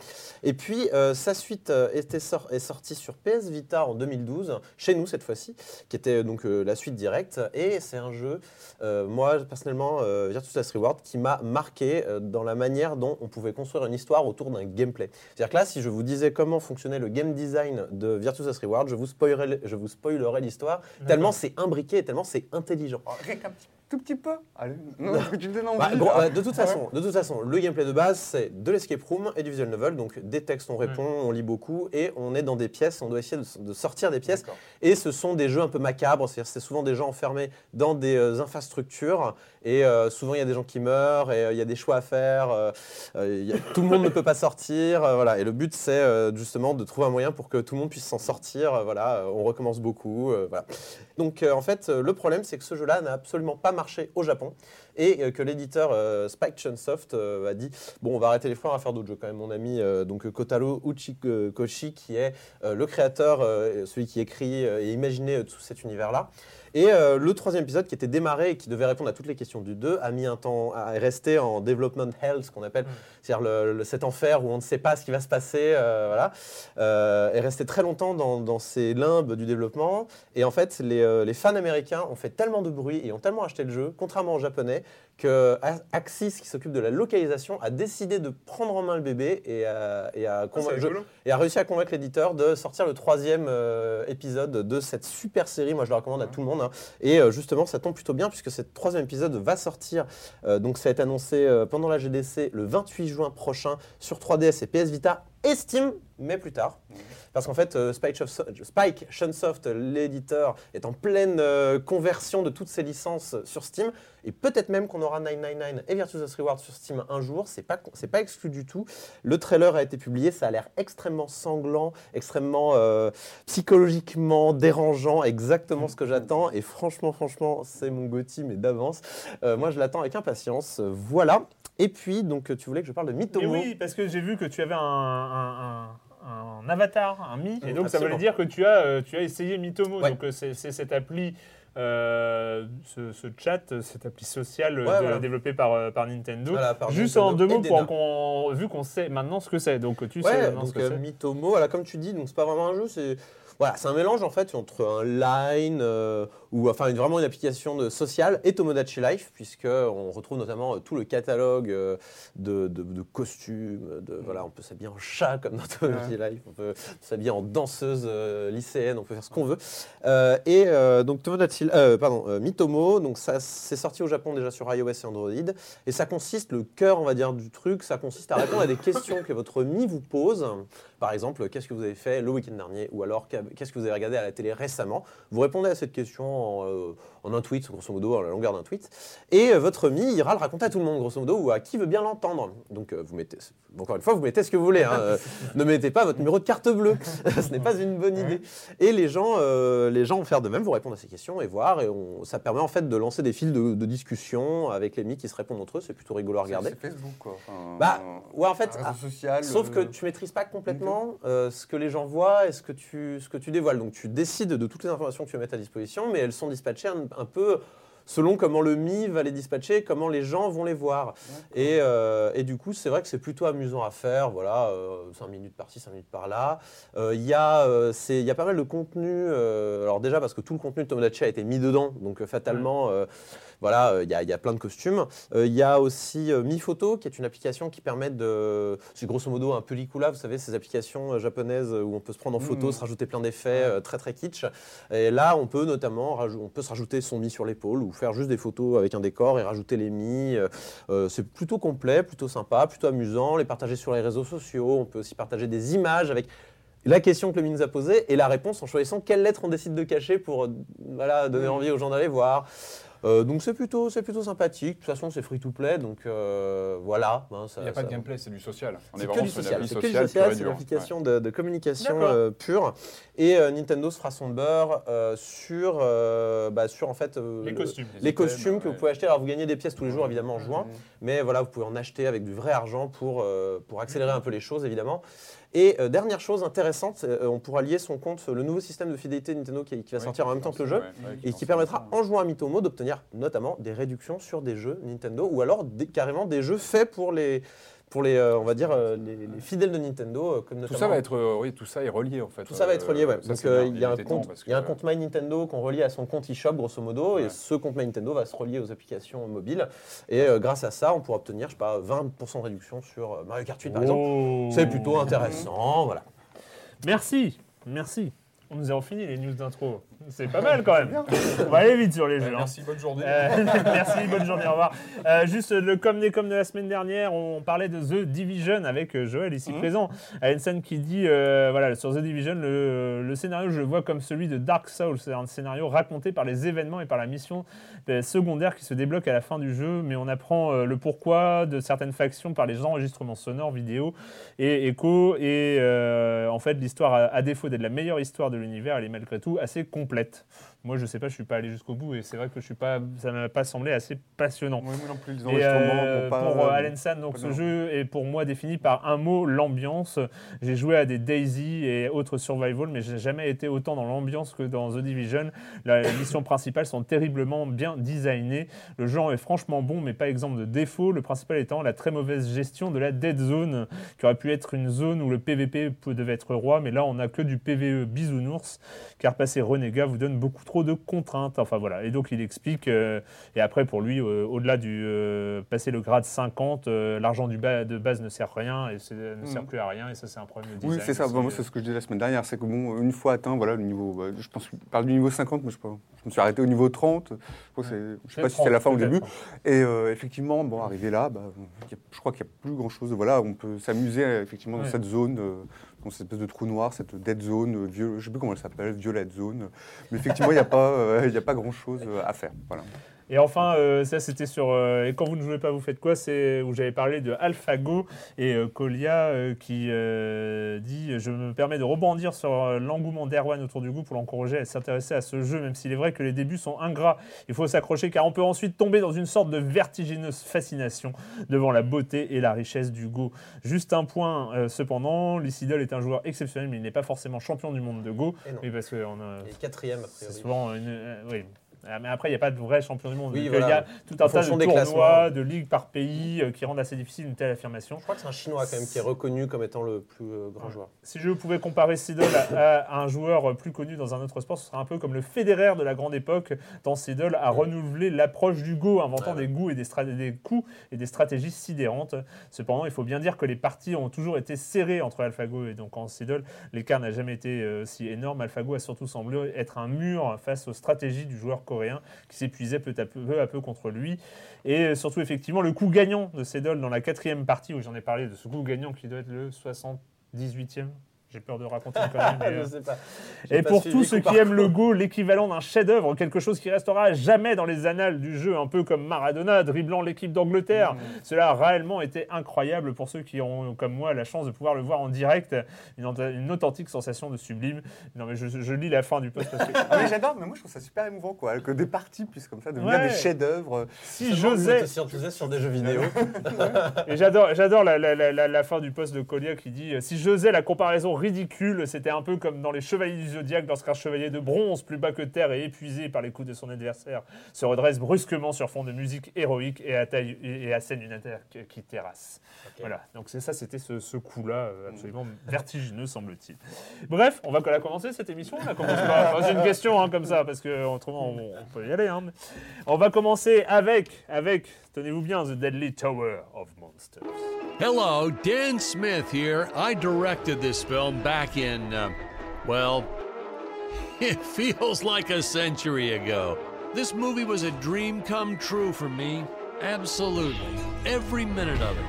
Et puis sa suite était sor- est sortie sur PS Vita en 2012, chez nous cette fois-ci, qui était donc la suite directe. Et c'est un jeu, euh, moi personnellement, euh, Virtus Last Reward, qui m'a marqué euh, dans la manière dont on pouvait construire une histoire autour d'un gameplay. C'est-à-dire que là, si je vous disais comment fonctionnait le game design de Virtus Last Reward, je vous spoilerais, je vous spoilerais l'histoire, tellement c'est imbriqué et tellement c'est intelligent. Oh, tout petit peu Allez, non, parce que tu me donnes envie. Bah, bah, de, toute Ah ouais. façon, de toute façon, le gameplay de base, c'est de l'escape room et du visual novel. Donc des textes, on répond, on lit beaucoup et on est dans des pièces, on doit essayer de, de sortir des pièces. Et ce sont des jeux un peu macabres, c'est-à-dire c'est souvent des gens enfermés dans des euh, infrastructures et euh, souvent il y a des gens qui meurent et euh, il y a des choix à faire. euh, tout le monde ne peut pas sortir, voilà. Et le but c'est justement de trouver un moyen pour que tout le monde puisse s'en sortir. voilà, on recommence beaucoup, voilà. Donc en fait, le problème c'est que ce jeu-là n'a absolument pas marché au Japon et euh, que l'éditeur euh, Spike Chunsoft euh, a dit bon on va arrêter les fleurs à faire d'autres jeux quand même mon ami donc Kotaro Uchikoshi qui est le créateur celui qui écrit et imaginait euh, tout cet univers là et euh, le troisième épisode qui était démarré et qui devait répondre à toutes les questions du 2 a mis un temps à rester en development hell ce qu'on appelle c'est-à-dire le- le- cet enfer où on ne sait pas ce qui va se passer euh, voilà. Euh, est resté très longtemps dans, dans ces limbes du développement. Et en fait les, les fans américains ont fait tellement de bruit et ont tellement acheté le jeu contrairement aux japonais que Axis, qui s'occupe de la localisation, a décidé de prendre en main le bébé et a, et a convaincu- je- et a réussi à convaincre l'éditeur de sortir le troisième euh, épisode de cette super série. Moi, je le recommande à tout le monde. hein. Et euh, justement, ça tombe plutôt bien puisque ce troisième épisode va sortir. euh, donc, ça a été annoncé pendant la GDC le 28 juin prochain sur 3DS et PS Vita et Steam, mais plus tard. Parce qu'en fait, euh, Spike, Chunsoft, l'éditeur, est en pleine euh, conversion de toutes ses licences sur Steam. Et peut-être même qu'on aura 999 et Virtuous Reward sur Steam un jour. C'est pas, pas exclu du tout. Le trailer a été publié. Ça a l'air extrêmement sanglant, extrêmement euh, psychologiquement dérangeant. Exactement ce que j'attends. Et franchement, franchement, c'est mon Gotti, mais d'avance. Moi, je l'attends avec impatience. Voilà. Et puis, donc, tu voulais que je parle de Et Mythomo. oui, parce que j'ai vu que tu avais un- un avatar, un Mi, et donc ça veut dire que tu as, euh, tu as essayé Mitomo. Ouais. Donc euh, c'est cette appli, euh, ce, ce chat, cette appli sociale Ouais, de- voilà. développée par, par Nintendo. Voilà, par Juste Nintendo en deux mots, pour qu'on- vu qu'on sait maintenant ce que c'est. Donc tu sais maintenant ce que euh, c'est. Mythomo, voilà, comme tu dis, donc c'est pas vraiment un jeu, c'est voilà, c'est un mélange en fait entre un line euh, ou enfin une- vraiment une application de social et Tomodachi Life puisque on retrouve notamment euh, tout le catalogue euh, de, de- de costumes, de voilà, on peut s'habiller en chat comme dans Tomodachi Life, on peut s'habiller en danseuse lycéenne, on peut faire ce qu'on veut. Et donc Tomodachi, pardon, Mythomo, donc ça c'est sorti au Japon déjà sur iOS et Android et ça consiste le cœur on va dire du truc, ça consiste à répondre à des questions que votre mi vous pose. Par exemple, qu'est-ce que vous avez fait le week-end dernier Ou alors, qu'est-ce que vous avez regardé à la télé récemment Vous répondez à cette question en, euh, un tweet, grosso modo, à la longueur d'un tweet. Et euh, votre mi ira le raconter à tout le monde, grosso modo, ou à qui veut bien l'entendre. Donc, euh, vous mettez, encore une fois, vous mettez ce que vous voulez. hein. [laughs] Euh, ne mettez pas votre numéro de carte bleue. [laughs] ce n'est pas une bonne idée. Et les gens, euh, les gens vont faire de même, vous répondre à ces questions et voir. Et on- ça permet en fait de lancer des fils de, de discussion avec les mi qui se répondent entre eux. C'est plutôt rigolo à regarder. C'est Facebook, quoi. Enfin, Bah, ouais, en fait, un ah, social. Sauf que euh, tu maîtrises pas complètement euh, ce que les gens voient et ce que, tu, ce que tu dévoiles. Donc tu décides de toutes les informations que tu veux mettre à disposition, mais elles sont dispatchées un, un peu selon comment le MI va les dispatcher, comment les gens vont les voir. Et, euh, et du coup, c'est vrai que c'est plutôt amusant à faire. Voilà, 5 minutes par-ci, 5 minutes par-là. Euh, Il y, euh, y a pas mal de contenu. euh, alors déjà parce que tout le contenu de Tomodachi a été mis dedans, donc euh, fatalement, euh, voilà, euh, il y, y a plein de costumes. Euh, Il y a aussi euh, Mi Photo, qui est une application qui permet de, c'est grosso modo un pellicula, vous savez, ces applications euh, japonaises où on peut se prendre en photo, Mhm. se rajouter plein d'effets, euh, très très kitsch. Et là, on peut notamment, on peut se rajouter son Mi sur l'épaule ou faire juste des photos avec un décor et rajouter les Mi. Euh, euh, c'est plutôt complet, plutôt sympa, plutôt amusant. Les partager sur les réseaux sociaux. On peut aussi partager des images avec la question que le Mi nous a posée et la réponse en choisissant quelle lettre on décide de cacher pour euh, voilà, donner envie aux gens d'aller voir. Euh, donc c'est plutôt, c'est plutôt sympathique. De toute façon, c'est free to play, donc euh, voilà. hein, ça- Il n'y a pas ça- de gameplay, c'est du social. On est c'est que vraiment du social, c'est que du social, c'est une dure. application de, de communication euh, pure. Et euh, Nintendo se fera son beurre euh, sur, euh, bah, sur en fait euh, Les le- costumes. les items, costumes que vous ouais. pouvez acheter. Alors vous gagnez des pièces tous les jours évidemment en Mhm. juin, mais voilà vous pouvez en acheter avec du vrai argent pour, euh, pour accélérer un peu les choses évidemment. Et euh, dernière chose intéressante, euh, on pourra lier son compte, le nouveau système de fidélité Nintendo qui, qui va sortir en même temps que le jeu. ouais, et qui permettra en jouant à Mitomo d'obtenir notamment des réductions sur des jeux Nintendo ou alors des- carrément des jeux faits pour les, pour les euh, on va dire euh, les, les fidèles de Nintendo euh, comme Tout ça va être, euh, oui, tout ça est relié en fait. tout ça va être relié, ouais. Ça, Donc euh, il y a un compte, parce il y a un que- compte My Nintendo qu'on relie à son compte eShop grosso modo, et ce compte My Nintendo va se relier aux applications mobiles. Et euh, grâce à ça, on pourra obtenir, je sais pas, 20% de réduction sur Mario Kart 8 par exemple. C'est plutôt intéressant, voilà. Merci, merci. On nous a fini les news d'intro. [laughs] C'est pas mal quand même. On va aller vite sur les jeux. hein. Merci, bonne journée. Euh, [laughs] merci, bonne journée, au revoir. Euh, juste le comme des comme de la semaine dernière, on parlait de The Division avec euh, Joël ici présent. Alenson qui dit euh, voilà, sur The Division, le, le scénario, je le vois comme celui de Dark Souls. C'est un scénario raconté par les événements et par la mission secondaire qui se débloque à la fin du jeu, mais on apprend euh, le pourquoi de certaines factions par les enregistrements sonores, vidéo et échos. Et euh, en fait, l'histoire, à, à défaut d'être la meilleure histoire de l'univers, elle est malgré tout assez complète. Moi, je sais pas, je suis pas allé jusqu'au bout et c'est vrai que je suis pas, ça m'a pas semblé assez passionnant. Moi non plus, les enregistrements euh, pas- pour euh, Alan San, donc ce jeu est pour moi défini par un mot, l'ambiance. J'ai joué à des Daisy et autres survival, mais j'ai jamais été autant dans l'ambiance que dans The Division. La- [coughs] Les missions principales sont terriblement bien designées. Le genre est franchement bon, mais pas exemple de défaut. Le principal étant la très mauvaise gestion de la dead zone, qui aurait pu être une zone où le PVP devait être roi, mais là on n'a que du PVE bisounours, car passer renégat vous donne beaucoup trop de contraintes. Enfin voilà, et donc il explique, euh, et après pour lui, euh, au-delà du euh, passer le grade 50, euh, l'argent du bas, de base ne sert à rien, et ne sert Mhm. plus à rien, et ça c'est un problème de Oui, c'est ça. moi, c'est ce que je disais la semaine dernière. C'est que, bon, une fois atteint, voilà, le niveau. bah, je pense, je parle du niveau 50, mais je, pas, je me suis arrêté au niveau 30. Je je sais pas si c'était la fin ou le début. Et effectivement, bon, arrivé là, bah, a- je crois qu'il n'y a plus grand-chose. Voilà, on peut s'amuser effectivement dans Ouais. cette zone, dans cette espèce de trou noir, cette dead zone, viol- je ne sais plus comment elle s'appelle, violette zone. Mais effectivement, il n'y a pas, euh, il a pas grand-chose euh, à faire. Et enfin, euh, ça c'était sur. euh, et quand vous ne jouez pas, vous faites quoi? C'est où j'avais parlé de AlphaGo et euh, Colia qui dit Je me permets de rebondir sur l'engouement d'Erwan autour du goût pour l'encourager à s'intéresser à ce jeu, même s'il est vrai que les débuts sont ingrats. Il faut s'accrocher car on peut ensuite tomber dans une sorte de vertigineuse fascination devant la beauté et la richesse du Go. Juste un point cependant Lysidol est un joueur exceptionnel, mais il n'est pas forcément champion du monde de Go. Et non. Oui, parce que on a- Et quatrième, a c'est priori. souvent une. oui. Ah, Mais après, il n'y a pas de vrai champion du monde. Oui, Donc, voilà. Il y a tout un En tas de tournois, de ligues par pays euh, qui rendent assez difficile une telle affirmation. Je crois que c'est un Chinois quand même qui est reconnu comme étant le plus euh, grand joueur. Si je pouvais comparer Seedle à, à un joueur plus connu dans un autre sport, ce serait un peu comme le Federer de la grande époque, tant Seedle a renouvelé l'approche du Go, inventant ouais. des goûts et des coups et des stratégies sidérantes. Cependant, il faut bien dire que les parties ont toujours été serrées entre AlphaGo et donc en Seedle. L'écart n'a jamais été euh, si énorme. AlphaGo a surtout semblé être un mur face aux stratégies du joueur qui s'épuisait peu à peu, contre lui. Et surtout, effectivement, le coup gagnant de Seedle dans la quatrième partie, où j'en ai parlé de ce coup gagnant qui doit être le 78e. J'ai peur de raconter une connerie, [laughs] mais, euh, je sais pas. J'ai et pas pour tous ceux qui aiment le Go, l'équivalent d'un chef-d'œuvre, quelque chose qui restera jamais dans les annales du jeu, un peu comme Maradona dribblant l'équipe d'Angleterre. Cela a réellement été incroyable pour ceux qui ont, comme moi, la chance de pouvoir le voir en direct. Une, authentique sensation de sublime. Non, mais je, je lis la fin du post parce que [laughs] Ah, mais j'adore, mais moi je trouve ça super émouvant quoi, que des parties puissent comme ça devenir Ouais. des chefs-d'œuvre. si aussi enthousiaste sur des jeux vidéo. [laughs] Et j'adore, j'adore la, la- la- la- la fin du post de Colia qui dit Si j'osais la comparaison ridicule, c'était un peu comme dans les Chevaliers du Zodiaque, lorsqu'un chevalier de bronze, plus bas que terre et épuisé par les coups de son adversaire, se redresse brusquement sur fond de musique héroïque et, attaque- et, assène une attaque qui terrasse. Voilà, donc c'est ça, c'était ce, ce coup-là, euh, absolument vertigineux, semble-t-il. Bref, on va la commencer cette émission. On la commence pas. Enfin, c'est une question hein, comme ça, parce que autrement on, on peut y aller. hein. On va commencer avec, avec, tenez-vous bien, The Deadly Tower of Monsters. Hello, Dan Smith here. I directed this film back in, uh, well, [laughs] it feels like a century ago. This movie was a dream come true for me. Absolutely. Every minute of it.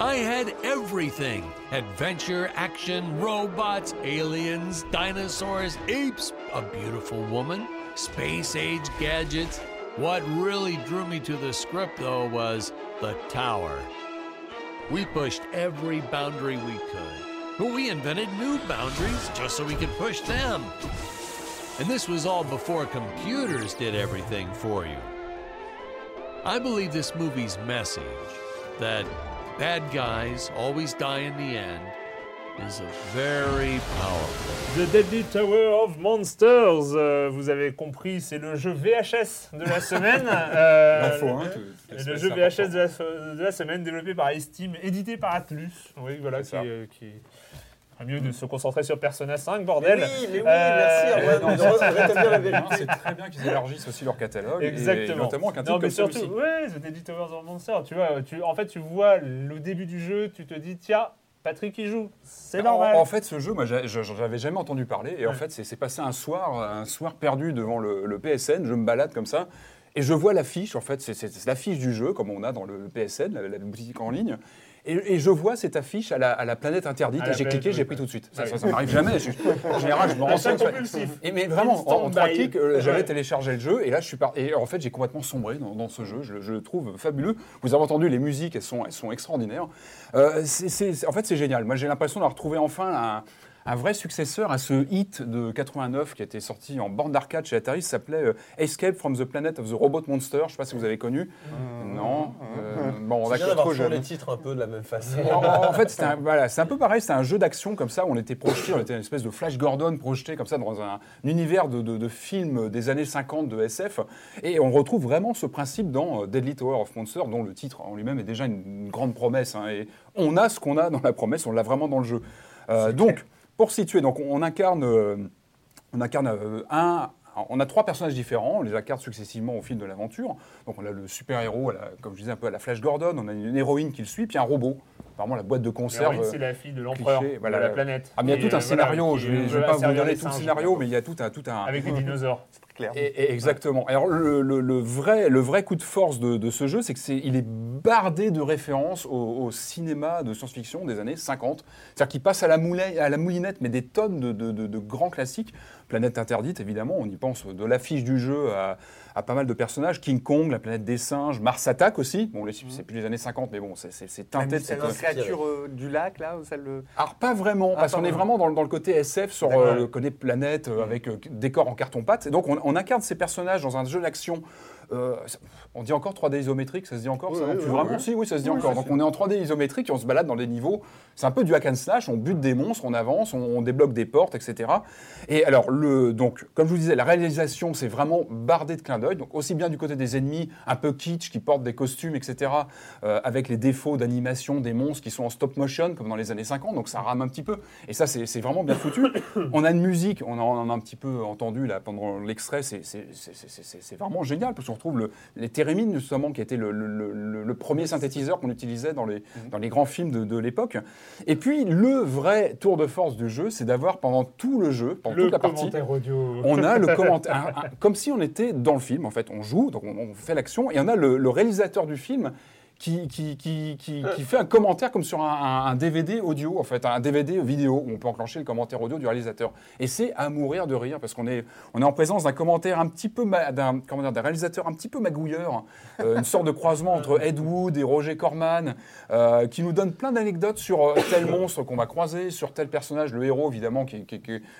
I had everything adventure, action, robots, aliens, dinosaurs, apes, a beautiful woman, space age gadgets. What really drew me to the script, though, was the tower. We pushed every boundary we could. But we invented new boundaries just so we could push them. And this was all before computers did everything for you. I believe this movie's message that bad guys always die in the end is a very powerful. The Deadly Tower of Monsters, euh, vous avez compris, c'est le jeu VHS de la semaine. [laughs] Euh, L'info, hein, le- tout- le jeu. VHS de la, de la semaine, développé par Steam, édité par Atlus. Oui, voilà, qui, euh, qui mieux de se concentrer sur Persona 5, Mais bordel. oui, mais oui, Euh, merci. [laughs] Non, re- c'est- Non, très bien qu'ils élargissent aussi leur catalogue. Exactement. Et notamment avec un non, titre mais comme surtout, ouais, The Deadly Tower of Monsters, tu vois, tu, en fait, tu vois le début du jeu, tu te dis, tiens, Patrick y joue. C'est En- normal. En, fait, ce jeu, moi, j'a- je- j'en avais jamais entendu parler. Et en fait, c'est passé un soir, un soir perdu devant le, le PSN. Je me balade comme ça. Et je vois l'affiche, en fait, c'est l'affiche du jeu, comme on a dans le PSN, la, la boutique en ligne. Et, et je vois cette affiche à la, à la planète interdite. Et j'ai cliqué, j'ai pris tout de suite. Ça, ça, ça m'arrive jamais. Je- en général, je me [laughs] renseigne. Et mais vraiment, en, en trois clics, euh, j'avais téléchargé le jeu et là je suis parti. Et en fait, j'ai complètement sombré dans, dans ce jeu. Je, je le trouve fabuleux. Vous avez entendu les musiques, elles sont, elles sont extraordinaires. Euh, en fait, c'est génial. Moi, j'ai l'impression d'avoir trouvé enfin un, un vrai successeur à ce hit de 89 qui était sorti en borne d'arcade chez Atari. S'appelait euh, Escape from the Planet of the Robot Monster. Je ne sais pas si vous avez connu. Non. Euh, bon, C'est d'accord, d'avoir trop jeune. les titres un peu de la même façon. En, en fait, c'était un, voilà, c'est un peu pareil, c'était un jeu d'action comme ça, où on était projeté, on était une espèce de Flash Gordon projeté comme ça dans un, univers de, de, de films des années 50 de SF. Et on retrouve vraiment ce principe dans euh, Deadly Tower of Monsters, dont le titre en lui-même est déjà une, une grande promesse. hein. et on a ce qu'on a dans la promesse, on l'a vraiment dans le jeu. Euh, donc, pour situer, donc on incarne, euh, on incarne euh, On a trois personnages différents, on les incarne successivement au fil de l'aventure. Donc on a le super-héros, comme je disais un peu à la Flash Gordon, on a une héroïne qui le suit, puis un robot, apparemment la boîte de conserve. C'est la fille de l'empereur cliché, voilà. de la planète. Ah, mais il y a tout un euh, scénario, je qui vais, pas vous donner tout le scénario, mais il y a tout un... Tout un Avec des [laughs] dinosaures. Clair. et- et exactement. Alors le, le- le vrai, le vrai coup de force de, de ce jeu, c'est que c'est, il est bardé de références au, au cinéma de science-fiction des années 50. C'est-à-dire qu'il passe à la, à la moulinette, mais des tonnes de- de- de grands classiques. Planète interdite, évidemment, on y pense de l'affiche du jeu à, à pas mal de personnages. King Kong, la planète des singes, Mars Attack aussi. Bon, les- c'est plus les années 50, mais bon, c'est, c'est, c'est teinté de C'est cette la créature euh, du lac, là, celle de... alors pas vraiment, Ah, parce pas qu'on est vraiment. dans, le- dans le côté SF sur euh, le côté planète euh, avec euh, décor en carton-pâte. Et donc on, on incarne ces personnages dans un jeu d'action. euh, on dit encore 3D isométrique, ça se dit encore ça Oui, non oui, Plus oui, vraiment oui. Si, oui, ça se dit encore. ça Donc on est en 3D isométrique et on se balade dans des niveaux. C'est un peu du hack and slash, on bute des monstres, on avance, on, on débloque des portes, etc. Et alors, le, donc, comme je vous disais, la réalisation, c'est vraiment bardé de clins d'œil. Donc aussi bien du côté des ennemis, un peu kitsch, qui portent des costumes, etc., euh, avec les défauts d'animation des monstres qui sont en stop motion, comme dans les années 50, donc ça rame un petit peu. Et ça, c'est vraiment bien foutu. [coughs] on a une musique, on en a un petit peu entendu là pendant l'extrait, c'est c'est- c'est- c'est- c'est- c'est vraiment génial, parce qu'on retrouve le, les thérémines, justement, qui était le, le- le- le premier synthétiseur qu'on utilisait dans les, dans les grands films de, de l'époque. Et puis, le vrai tour de force du jeu, c'est d'avoir pendant tout le jeu, pendant toute la partie, audio. on a le [laughs] commentaire, comme si on était dans le film, en fait. On joue, donc on, on fait l'action, et on a le réalisateur du film qui, qui, qui, qui- qui fait un commentaire comme sur un, DVD audio, en fait, un DVD vidéo, où on peut enclencher le commentaire audio du réalisateur. Et c'est à mourir de rire, parce qu'on est, on est en présence d'un commentaire un petit peu, d'un comment dire, d'un réalisateur un petit peu magouilleur, euh, une sorte de croisement entre Ed Wood et Roger Corman, euh, qui nous donne plein d'anecdotes sur euh, tel monstre qu'on va croiser, sur tel personnage, le héros, évidemment, qui,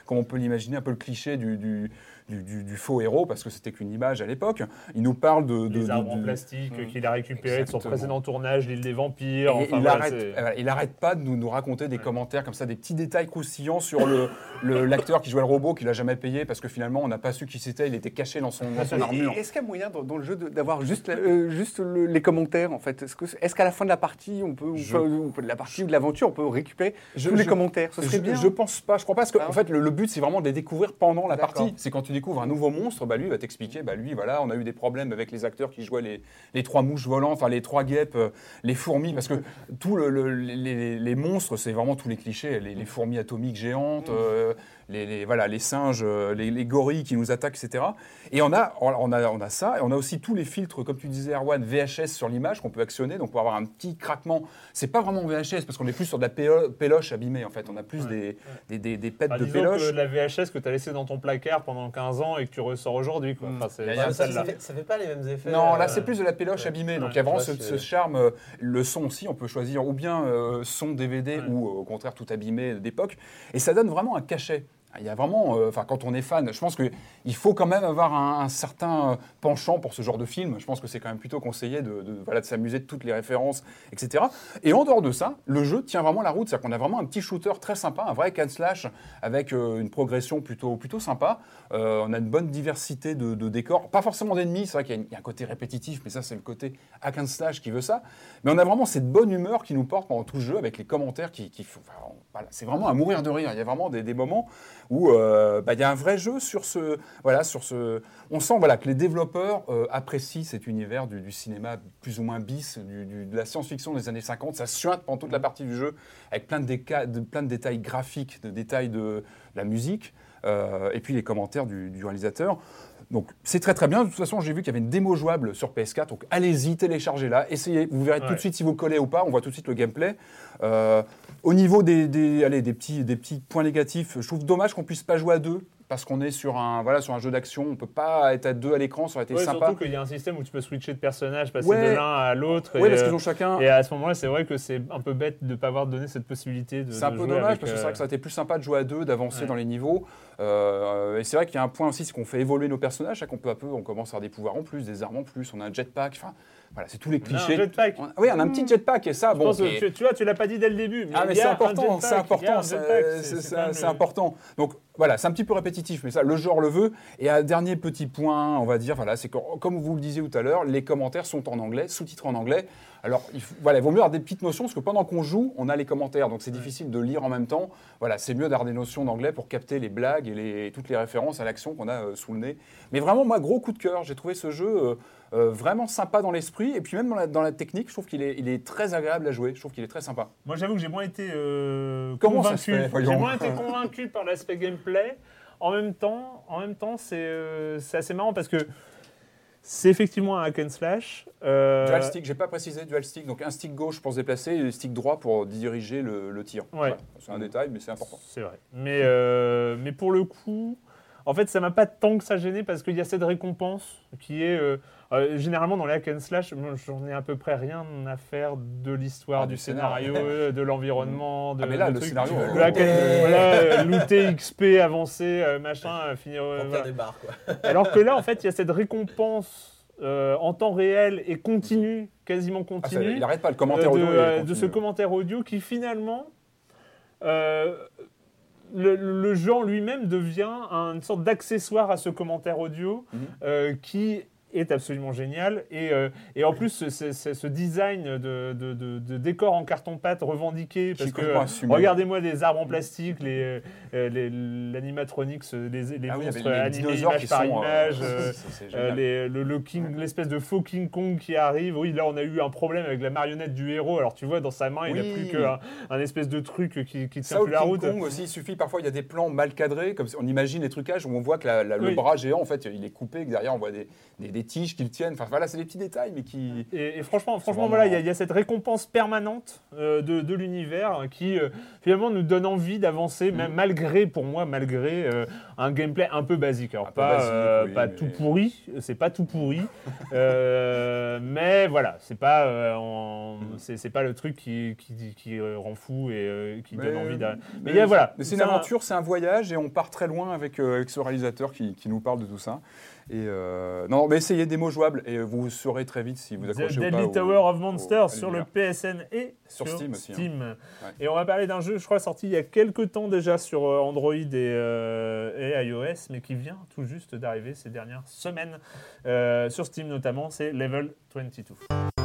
comme on peut l'imaginer, un peu le cliché du, du, du- du- du faux héros, parce que c'était qu'une image à l'époque. Il nous parle de... de- Les de- arbres en plastique qu'il a récupéré de son précédent tournage, l'île des vampires. Et Enfin, il voilà, arrête, c'est- euh, arrête pas de nous, nous raconter des commentaires comme ça, des petits détails croustillants sur le [laughs] le- l'acteur qui jouait le robot qu'il a jamais payé parce que finalement on n'a pas su qui c'était, il était caché dans son, dans son Et- armure. Est-ce qu'il y a moyen dans, dans le jeu d'avoir juste, la- euh, juste le- les commentaires en fait? Est-ce que- est-ce qu'à la fin de la partie, on peut, Je- de la partie ou de l'aventure, on peut récupérer Je- tous les je- commentaires? Ce serait je, bien. je pense pas, je crois pas, parce que Ah. en fait le, le but c'est vraiment de les découvrir pendant la partie. C'est quand tu un nouveau monstre, bah lui va t'expliquer, bah lui voilà, on a eu des problèmes avec les acteurs qui jouaient les, les trois mouches volantes, enfin les trois guêpes, euh, les fourmis, parce que tout le, le- les, les- les monstres c'est vraiment tous les clichés, les, les fourmis atomiques géantes. euh, les, les- voilà, les singes, euh, les, les gorilles qui nous attaquent, etc. Et on a, on, a, on a ça, et on a aussi tous les filtres, comme tu disais, Erwan, VHS sur l'image qu'on peut actionner, donc pour avoir un petit craquement. C'est pas vraiment VHS, parce qu'on est plus sur de la pélo- péloche abîmée, en fait. On a plus des, des, des, des pètes Enfin, de péloche. que la VHS que tu as laissée dans ton placard pendant 15 ans et que tu ressors aujourd'hui. quoi. Enfin, c'est a- ça, ça fait, ça fait pas les mêmes effets. Non, là euh, c'est plus de la péloche ouais. abîmée. Donc Ouais, il y a vraiment ouais, ce, charme. euh, Le son aussi, on peut choisir ou bien euh, son DVD Ouais. ou au contraire tout abîmé d'époque. Et ça donne vraiment un cachet. Il y a vraiment, euh, enfin quand on est fan, je pense qu'il faut quand même avoir un, certain euh, penchant pour ce genre de film. Je pense que c'est quand même plutôt conseillé de, voilà, de s'amuser de toutes les références, etc. Et en dehors de ça, le jeu tient vraiment la route. C'est-à-dire qu'on a vraiment un petit shooter très sympa, un vrai can slash avec euh, une progression plutôt, plutôt sympa. On a une bonne diversité de, décors, pas forcément d'ennemis. C'est vrai qu'il y, a un côté répétitif, mais ça c'est le côté hack slash qui veut ça. Mais on a vraiment cette bonne humeur qui nous porte pendant tout le jeu avec les commentaires qui, qui font. enfin, voilà, c'est vraiment à mourir de rire. Il y a vraiment des moments. Où euh, bah, il y a un vrai jeu sur ce, voilà, sur ce. On sent voilà que les développeurs euh, apprécient cet univers du, du cinéma plus ou moins bis, du- du- de la science-fiction des années 50. Ça suinte pendant toute la partie du jeu avec plein de, déca- de- plein de détails graphiques, de détails de, la musique, euh, et puis les commentaires du, du réalisateur. Donc c'est très très bien. De toute façon, j'ai vu qu'il y avait une démo jouable sur PS4. Donc allez-y, téléchargez-la, essayez. Vous verrez tout de suite si vous collez ou pas. On voit tout de suite le gameplay. Euh, au niveau des, des- allez, des, petits, des petits points négatifs, je trouve dommage qu'on puisse pas jouer à deux. Parce qu'on est sur un, voilà, sur un jeu d'action, on peut pas être à deux à l'écran, ça aurait été Ouais, sympa. surtout qu'il y a un système où tu peux switcher de personnage, passer Ouais. de l'un à l'autre. Oui, parce euh, qu'ils ont chacun. Et à ce moment-là, c'est vrai que c'est un peu bête de ne pas avoir donné cette possibilité de. C'est un de peu jouer dommage avec, parce que c'est euh, vrai que ça aurait été plus sympa de jouer à deux, d'avancer Ouais. dans les niveaux. Euh, et c'est vrai qu'il y a un point aussi, c'est qu'on fait évoluer nos personnages, qu'on peu à peu, on commence à avoir des pouvoirs en plus, des armes en plus, on a un jetpack. Enfin, voilà, c'est tous les On a un clichés. jetpack. On oui, on a un petit jetpack et ça, Je bon. pense que et- tu, tu vois, tu l'as pas dit dès le début. Mais ah mais c'est important, c'est important, c'est important. Donc voilà, c'est un petit peu répétitif, mais ça, le genre le veut. Et un dernier petit point, on va dire, voilà, c'est que comme vous le disiez tout à l'heure, les commentaires sont en anglais, sous-titrés en anglais. Alors il faut, voilà, il vaut mieux avoir des petites notions parce que pendant qu'on joue, on a les commentaires, donc c'est difficile de lire en même temps. Voilà, c'est mieux d'avoir des notions d'anglais pour capter les blagues et les- toutes les références à l'action qu'on a euh, sous le nez. Mais vraiment, moi, gros coup de cœur. J'ai trouvé ce jeu euh, euh, vraiment sympa dans l'esprit et puis même dans la, dans la technique, je trouve qu'il est, il est très agréable à jouer. Je trouve qu'il est très sympa. Moi, j'avoue que j'ai moins été euh, convaincu. J'ai moins été convaincu par l'aspect gameplay. En même temps, en même temps, c'est euh, c'est assez marrant parce que c'est effectivement un hack and slash. euh, Dual stick, j'ai pas précisé dual stick, donc un stick gauche pour se déplacer et le stick droit pour diriger le, le tir. Voilà. C'est un détail, mais c'est important. C'est vrai. Mais, euh, mais pour le coup, en fait, ça m'a pas tant que ça gêné parce qu'il y a cette récompense qui est. euh, euh, généralement, dans les hack and slash, j'en ai à peu près rien à faire de l'histoire, Ah, du du scénario. scénario, [laughs] euh, de l'environnement. de- Ah, mais là, de le scénario, Le euh, hack and- voilà, [laughs] looter, XP, avancer, machin, finir. euh, voilà. des barres, quoi. [laughs] Alors que là, en fait, il y a cette récompense euh, en temps réel et continue, quasiment Ah, ça, continue. il n'arrête pas le commentaire Euh, de, audio. euh, continue. de ce commentaire audio qui finalement, euh, le, le jeu en lui-même devient une sorte d'accessoire à ce commentaire audio Mhm. euh, qui est absolument génial. Et, euh, et en plus, ce, ce- ce- ce design de, de- de- de décor en carton-pâte revendiqué, est parce que euh, regardez-moi des arbres en plastique, les, euh, les, l'animatronics, les, les Ah oui, monstres les animés dinosaures image qui par sont, euh, image. [laughs] euh, euh, génial. les- le, le King- l'espèce de faux King Kong qui arrive. Oui, là, on a eu un problème avec la marionnette du héros. Alors, tu vois, dans sa main, il n'a Oui. plus qu'un un espèce de truc qui, qui tient Ça, plus la King route. Kong aussi, il suffit parfois, il y a des plans mal cadrés, comme on imagine les trucages où on voit que la- la- le Oui. bras géant, en fait, il est coupé, que derrière on voit des, des- des tiges qui le tiennent. Enfin voilà, c'est des petits détails, mais qui. Et, et franchement, franchement vraiment- voilà, il y, a- il y a cette récompense permanente euh, de, de l'univers qui euh, finalement nous donne envie d'avancer, Mm. même malgré, pour moi, malgré euh, un gameplay un peu basique. Alors Un pas, basique, oui, pas mais- tout pourri, c'est pas tout pourri, [laughs] mais voilà, c'est pas, en- Mm. c'est pas le truc qui, qui, qui, rend fou et qui donne envie d'arrêter. Mais mais il y a, voilà, Mais c'est une un- aventure, c'est un voyage et on part très loin avec, avec ce réalisateur qui, qui nous parle de tout ça. Et euh, non, mais essayez des mots jouables et vous saurez très vite si vous The accrochez ou pas. Deadly au- Tower of au- Monsters à sur le. PSN et Sur sur, Steam aussi, hein. Ouais. Et on va parler d'un jeu, je crois, sorti il y a quelques temps déjà sur euh, Android et, euh, et iOS, mais qui vient tout juste d'arriver ces dernières semaines euh, sur Steam notamment. C'est Level 22.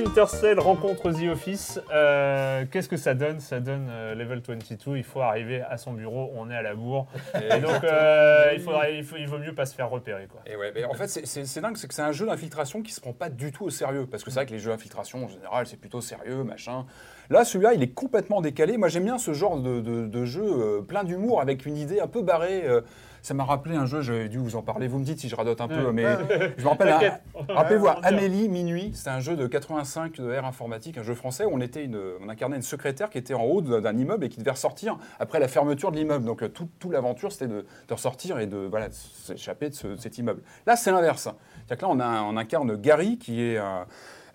Splinter Cell rencontre The Office, euh, qu'est-ce que ça donne? Ça donne euh, Level 22. Il faut arriver à son bureau, on est à la bourre. Et donc, euh, il, faudrait, il, faut, il vaut mieux pas se faire repérer. Quoi. Et ouais, mais en fait, c'est- dingue, c'est que c'est un jeu d'infiltration qui se prend pas du tout au sérieux. Parce que c'est vrai que les jeux d'infiltration, en général, c'est plutôt sérieux, machin. Là, celui-là, il est complètement décalé. Moi, j'aime bien ce genre de, de- de jeu euh, plein d'humour, avec une idée un peu barrée. Euh. ça m'a rappelé un jeu, j'avais dû vous en parler. Vous me dites si je radote un peu, mais je me rappelle. [laughs] T'inquiète. Rappelez-vous. Amélie Minuit, c'était un jeu de 85 de R informatique, un jeu français où on, était une, on incarnait une secrétaire qui était en haut d'un immeuble et qui devait ressortir après la fermeture de l'immeuble. Donc euh, tout, tout l'aventure, c'était de, de ressortir et de voilà, s'échapper de, ce- de cet immeuble. Là, c'est l'inverse. C'est-à-dire que là, on, a, on incarne Gary, qui est un,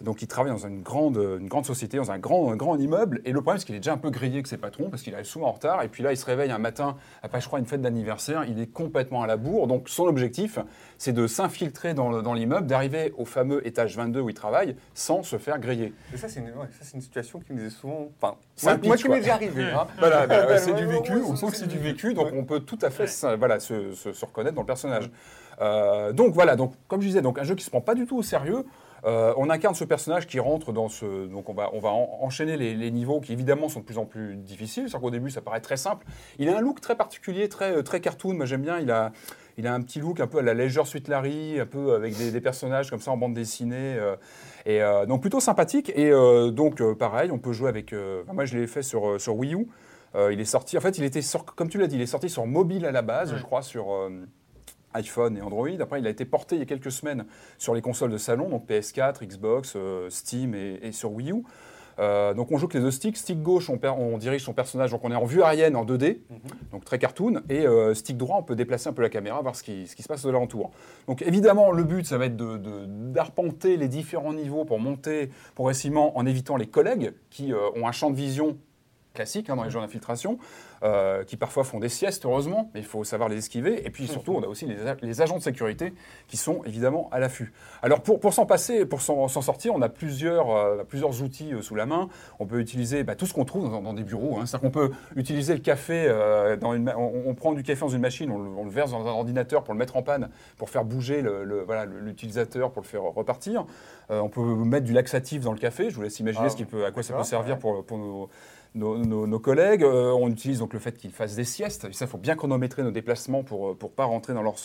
Donc il travaille dans une grande, une grande société, dans un grand, un grand immeuble. Et le problème, c'est qu'il est déjà un peu grillé que ses patrons parce qu'il arrive souvent en retard. Et puis là, il se réveille un matin, après, je crois, une fête d'anniversaire. Il est complètement à la bourre. Donc son objectif, c'est de s'infiltrer dans, le- dans l'immeuble, d'arriver au fameux étage 22 où il travaille sans se faire griller. Et ça, c'est une, ouais, situation qui nous est souvent. Enfin, moi, moi pitch, qui m'est déjà arrivé. hein. [laughs] Voilà, bah, c'est du vécu, on sent que c'est du vécu, donc Ouais. on peut tout à fait voilà, se, se- se reconnaître dans le personnage. Euh, donc voilà, donc, comme je disais, donc, un jeu qui ne se prend pas du tout au sérieux. Euh, on incarne ce personnage qui rentre dans ce. Donc on va, on va en- enchaîner les, les niveaux qui évidemment sont de plus en plus difficiles. C'est-à-dire qu'au début ça paraît très simple. Il a un look très particulier, très, très cartoon. Moi j'aime bien. Il a, il a un petit look un peu à la légère Suite Larry, un peu avec des, des personnages comme ça en bande dessinée. euh, et euh, donc plutôt sympathique. Et euh, donc euh, pareil, on peut jouer avec. euh, enfin, moi je l'ai fait sur, euh, sur Wii U. Euh, il est sorti. En fait, il était sur- comme tu l'as dit, il est sorti sur mobile à la base, je crois, sur euh, iPhone et Android. Après, il a été porté il y a quelques semaines sur les consoles de salon, donc PS4, Xbox, euh, Steam et, et sur Wii U. Euh, donc on joue que les deux sticks. Stick gauche, on, dirige son personnage, donc on est en vue aérienne en 2D, donc très cartoon. Et euh, stick droit, on peut déplacer un peu la caméra, voir ce qui, ce qui se passe de l'alentour. Donc évidemment, le but, ça va être de- de- d'arpenter les différents niveaux pour monter progressivement en évitant les collègues qui euh, ont un champ de vision classique hein, dans les jeux d'infiltration, euh, qui parfois font des siestes, heureusement, mais il faut savoir les esquiver. Et puis surtout, on a aussi les, agents de sécurité qui sont évidemment à l'affût. Alors pour, pour s'en passer, pour s'en sortir, on a plusieurs, euh, plusieurs outils euh, sous la main. On peut utiliser bah, tout ce qu'on trouve dans, dans des bureaux. hein. C'est-à-dire qu'on peut utiliser le café, dans une, ma- on, on prend du café dans une machine, on le, on le verse dans un ordinateur pour le mettre en panne, pour faire bouger le- le- voilà, le- l'utilisateur, pour le faire repartir. On peut mettre du laxatif dans le café. Je vous laisse imaginer Ah, ce qui peut, à quoi ça peut servir ouais. pour, pour nos, nos, collègues. Euh, on utilise donc le fait qu'ils fassent des siestes. Et ça, il faut bien chronométrer nos déplacements pour ne pour pas rentrer dans leur,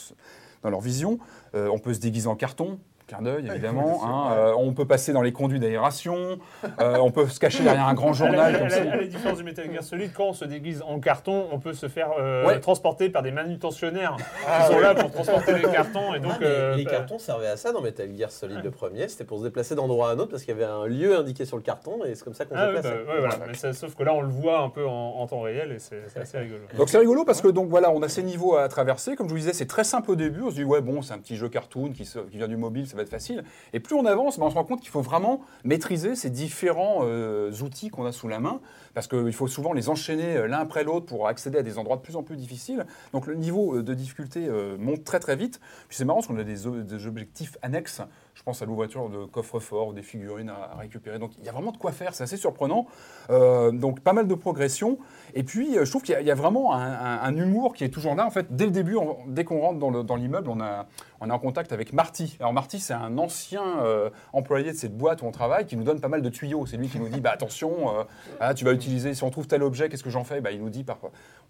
dans leur vision. Euh, on peut se déguiser en carton. Clin d'œil, évidemment. hein. Euh, on peut passer dans les conduits d'aération. Euh, on peut se cacher derrière un grand À la, journal à la- à la différence du Metal Gear Solid, quand on se déguise en carton, on peut se faire euh, Ouais. transporter par des manutentionnaires Ah, qui sont ouais. là pour transporter les cartons. Et donc, Ah, mais euh, les bah, cartons servaient à ça dans Metal Gear Solid le premier, c'était pour se déplacer d'endroit à un autre parce qu'il y avait un lieu indiqué sur le carton et c'est comme ça qu'on Ah, se déplaçait. bah, ouais, voilà. Mais ça- sauf que là, on le voit un peu en, en temps réel et c'est c'est assez rigolo. Donc c'est rigolo parce que donc voilà, on a ces niveaux à traverser. Comme je vous disais, c'est très simple au début. On se dit ouais bon, c'est un petit jeu cartoon qui, se- qui vient du mobile, ça être facile. Et plus on avance, ben, on se rend compte qu'il faut vraiment maîtriser ces différents euh, outils qu'on a sous la main parce qu'il faut souvent les enchaîner euh, l'un après l'autre pour accéder à des endroits de plus en plus difficiles. Donc le niveau euh, de difficulté monte très très vite. Puis c'est marrant parce qu'on a des, objectifs annexes. Je pense à l'ouverture de coffres-forts des figurines à, récupérer. Donc il y a vraiment de quoi faire. C'est assez surprenant. Donc pas mal de progression. Et puis je trouve qu'il y, a- vraiment un, humour qui est toujours là. En fait, dès le début, dès qu'on rentre dans l'immeuble, on, a, on est en contact avec Marty. Alors Marty, c'est un ancien euh, employé de cette boîte où on travaille qui nous donne pas mal de tuyaux. C'est lui qui nous dit bah, attention, euh, ah, tu vas utiliser, si on trouve tel objet, qu'est-ce que j'en fais? Bah, Il nous dit, par,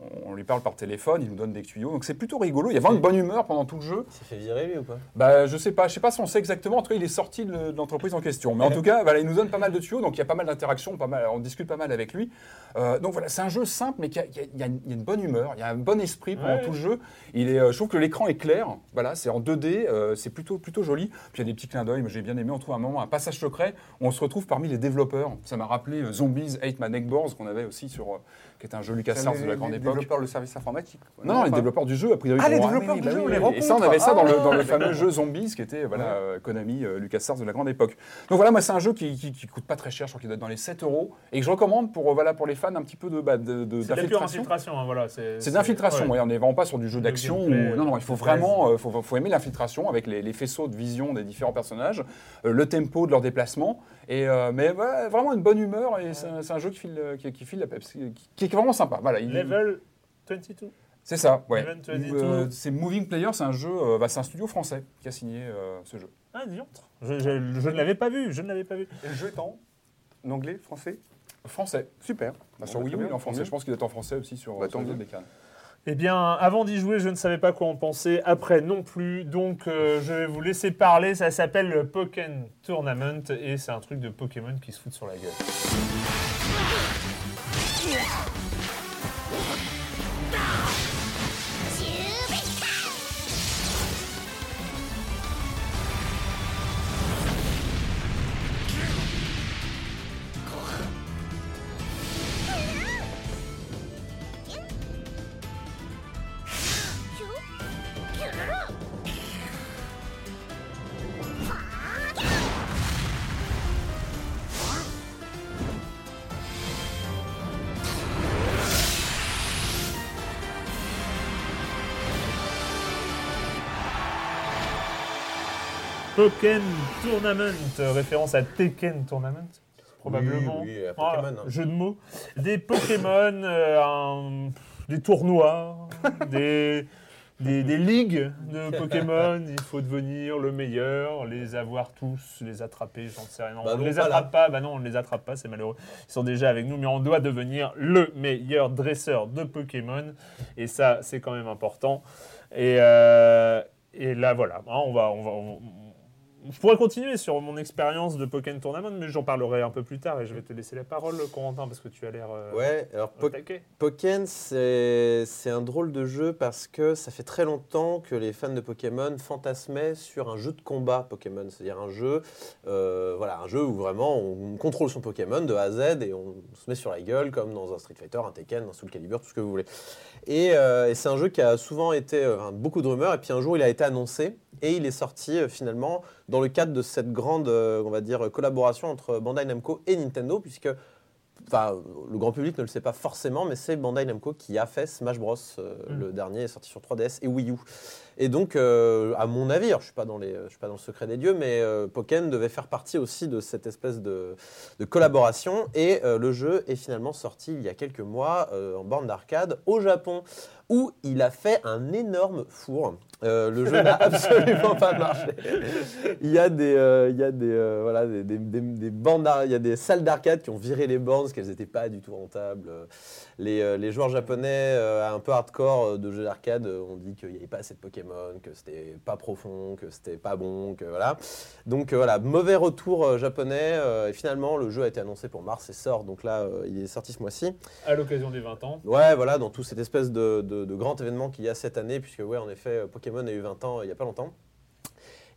on, on lui parle par téléphone, il nous donne des tuyaux. Donc c'est plutôt rigolo. Il y a vraiment une bonne humeur pendant tout le jeu. Il s'est fait virer lui ou pas? Bah, je sais pas, je sais pas si on sait exactement. En tout cas, il est sorti de l'entreprise en question. Mais en tout cas, voilà, il nous donne pas mal de tuyaux, donc il y a pas mal d'interactions, pas mal, on discute pas mal avec lui. Euh, donc voilà, c'est un jeu simple, mais qui a- il y, a- il y a une- il y a une bonne humeur, il y a un bon esprit pendant Ouais. tout le jeu. Il est, je trouve que l'écran est clair. Voilà, c'est en 2D, euh, c'est plutôt plutôt joli. Puis il y a des petits clins d'œil. Moi, j'ai bien aimé. On trouve un moment un passage secret où on se retrouve parmi les développeurs. Ça m'a rappelé euh, Zombies Hate My Neckboards qu'on avait aussi sur, euh, qui était un jeu LucasArts de la grande les époque. développeurs de services informatiques. quoi. Non, non, les développeurs du jeu, a priori. Ah, les développeurs du jeu, oui, les. Et ça, on avait ça dans le, dans le Ah, fameux jeu Zombies, qui était voilà, euh, Konami, euh, LucasArts de la grande époque. Donc voilà, moi, c'est un jeu qui, qui, qui coûte pas très cher, je crois qu'il doit être dans les 7 euros, et que je recommande pour, euh, voilà, pour les fans un petit peu de, bah, de, de- C'est de la pure d'infiltration. infiltration, hein, voilà. C'est ouais, on n'est vraiment pas sur du jeu Le d'action. Non, non, il faut vraiment euh, faut, faut aimer l'infiltration avec les, les faisceaux de vision des différents personnages, euh, le tempo de leur déplacement. Et, euh, mais vraiment une bonne humeur, et c'est un, c'est un jeu qui file, euh, qui, qui file la peps, qui, qui est vraiment sympa. Voilà, il- Level 22. c'est ça, ouais. Event 22. Euh, c'est Moving Player, c'est un jeu, euh, bah, c'est un studio français qui a signé euh, ce jeu. Ah, dis donc. Je, je- je ne l'avais pas vu, je ne l'avais pas vu. Et le jeu est en anglais, français? Français. Super. Bah, sur Bon, Wii U, il est en français. Je pense qu'il est en français aussi sur, Bah, sur tant mieux. Eh bien, avant d'y jouer, je ne savais pas quoi en penser. Après, non plus. Donc, euh, je vais vous laisser parler. Ça s'appelle le Pokémon Tournament et c'est un truc de Pokémon qui se fout sur la gueule. Pokémon Tournament, référence à Tekken Tournament, probablement. Oui, oui, à Ah, hein. jeu de mots. Des Pokémon, euh, un- des tournois, [laughs] des, des, des ligues de Pokémon. Il faut devenir le meilleur, les avoir tous, les attraper, j'en sais rien. Bah on ne non, les attrape pas, bah non, on ne les attrape pas, c'est malheureux. Ils sont déjà avec nous, mais on doit devenir le meilleur dresseur de Pokémon. Et ça, c'est quand même important. Et, euh, et là, voilà, Hein, on va, on va, on- je pourrais continuer sur mon expérience de Pokémon Tournament, mais j'en parlerai un peu plus tard et je vais te laisser la parole, Corentin, parce que tu as l'air euh, Ouais, alors Po-. Pokken, c'est un drôle de jeu parce que ça fait très longtemps que les fans de Pokémon fantasmaient sur un jeu de combat Pokémon, c'est-à-dire un jeu, euh, voilà, un jeu où vraiment on contrôle son Pokémon de A à Z et on se met sur la gueule comme dans un Street Fighter, un Tekken, un Soul Calibur, tout ce que vous voulez. Et, euh, et c'est un jeu qui a souvent été euh, beaucoup de rumeurs et puis un jour il a été annoncé et il est sorti euh, finalement dans le cadre de cette grande, euh, on va dire, collaboration entre Bandai Namco et Nintendo puisque enfin, le grand public ne le sait pas forcément, mais c'est Bandai Namco qui a fait Smash Bros. euh, Mm. Le dernier est sorti sur 3DS et Wii U. Et donc, euh, à mon avis, alors, je ne suis, pas dans les- je suis pas dans le secret des dieux, mais euh, Pokken devait faire partie aussi de cette espèce de, de collaboration. Et le jeu est finalement sorti il y a quelques mois en borne d'arcade au Japon, où il a fait un énorme four. Euh, le jeu n'a [laughs] absolument pas marché. Il y a des, euh, il y a des, euh, voilà, des, des, des- des bandes il y a des salles d'arcade qui ont viré les bornes parce qu'elles n'étaient pas du tout rentables. Les, les joueurs japonais un peu hardcore de jeux d'arcade ont dit qu'il n'y avait pas assez de Pokémon, que c'était pas profond, que c'était pas bon, que voilà. Donc voilà, mauvais retour japonais. et finalement, le jeu a été annoncé pour mars et sort. Donc là, il est sorti ce mois-ci. À l'occasion des 20 ans. Ouais, voilà, dans tout cette espèce de, de- de grand événement qu'il y a cette année, puisque, ouais, en effet, Pokémon a eu 20 ans euh, il n'y a pas longtemps.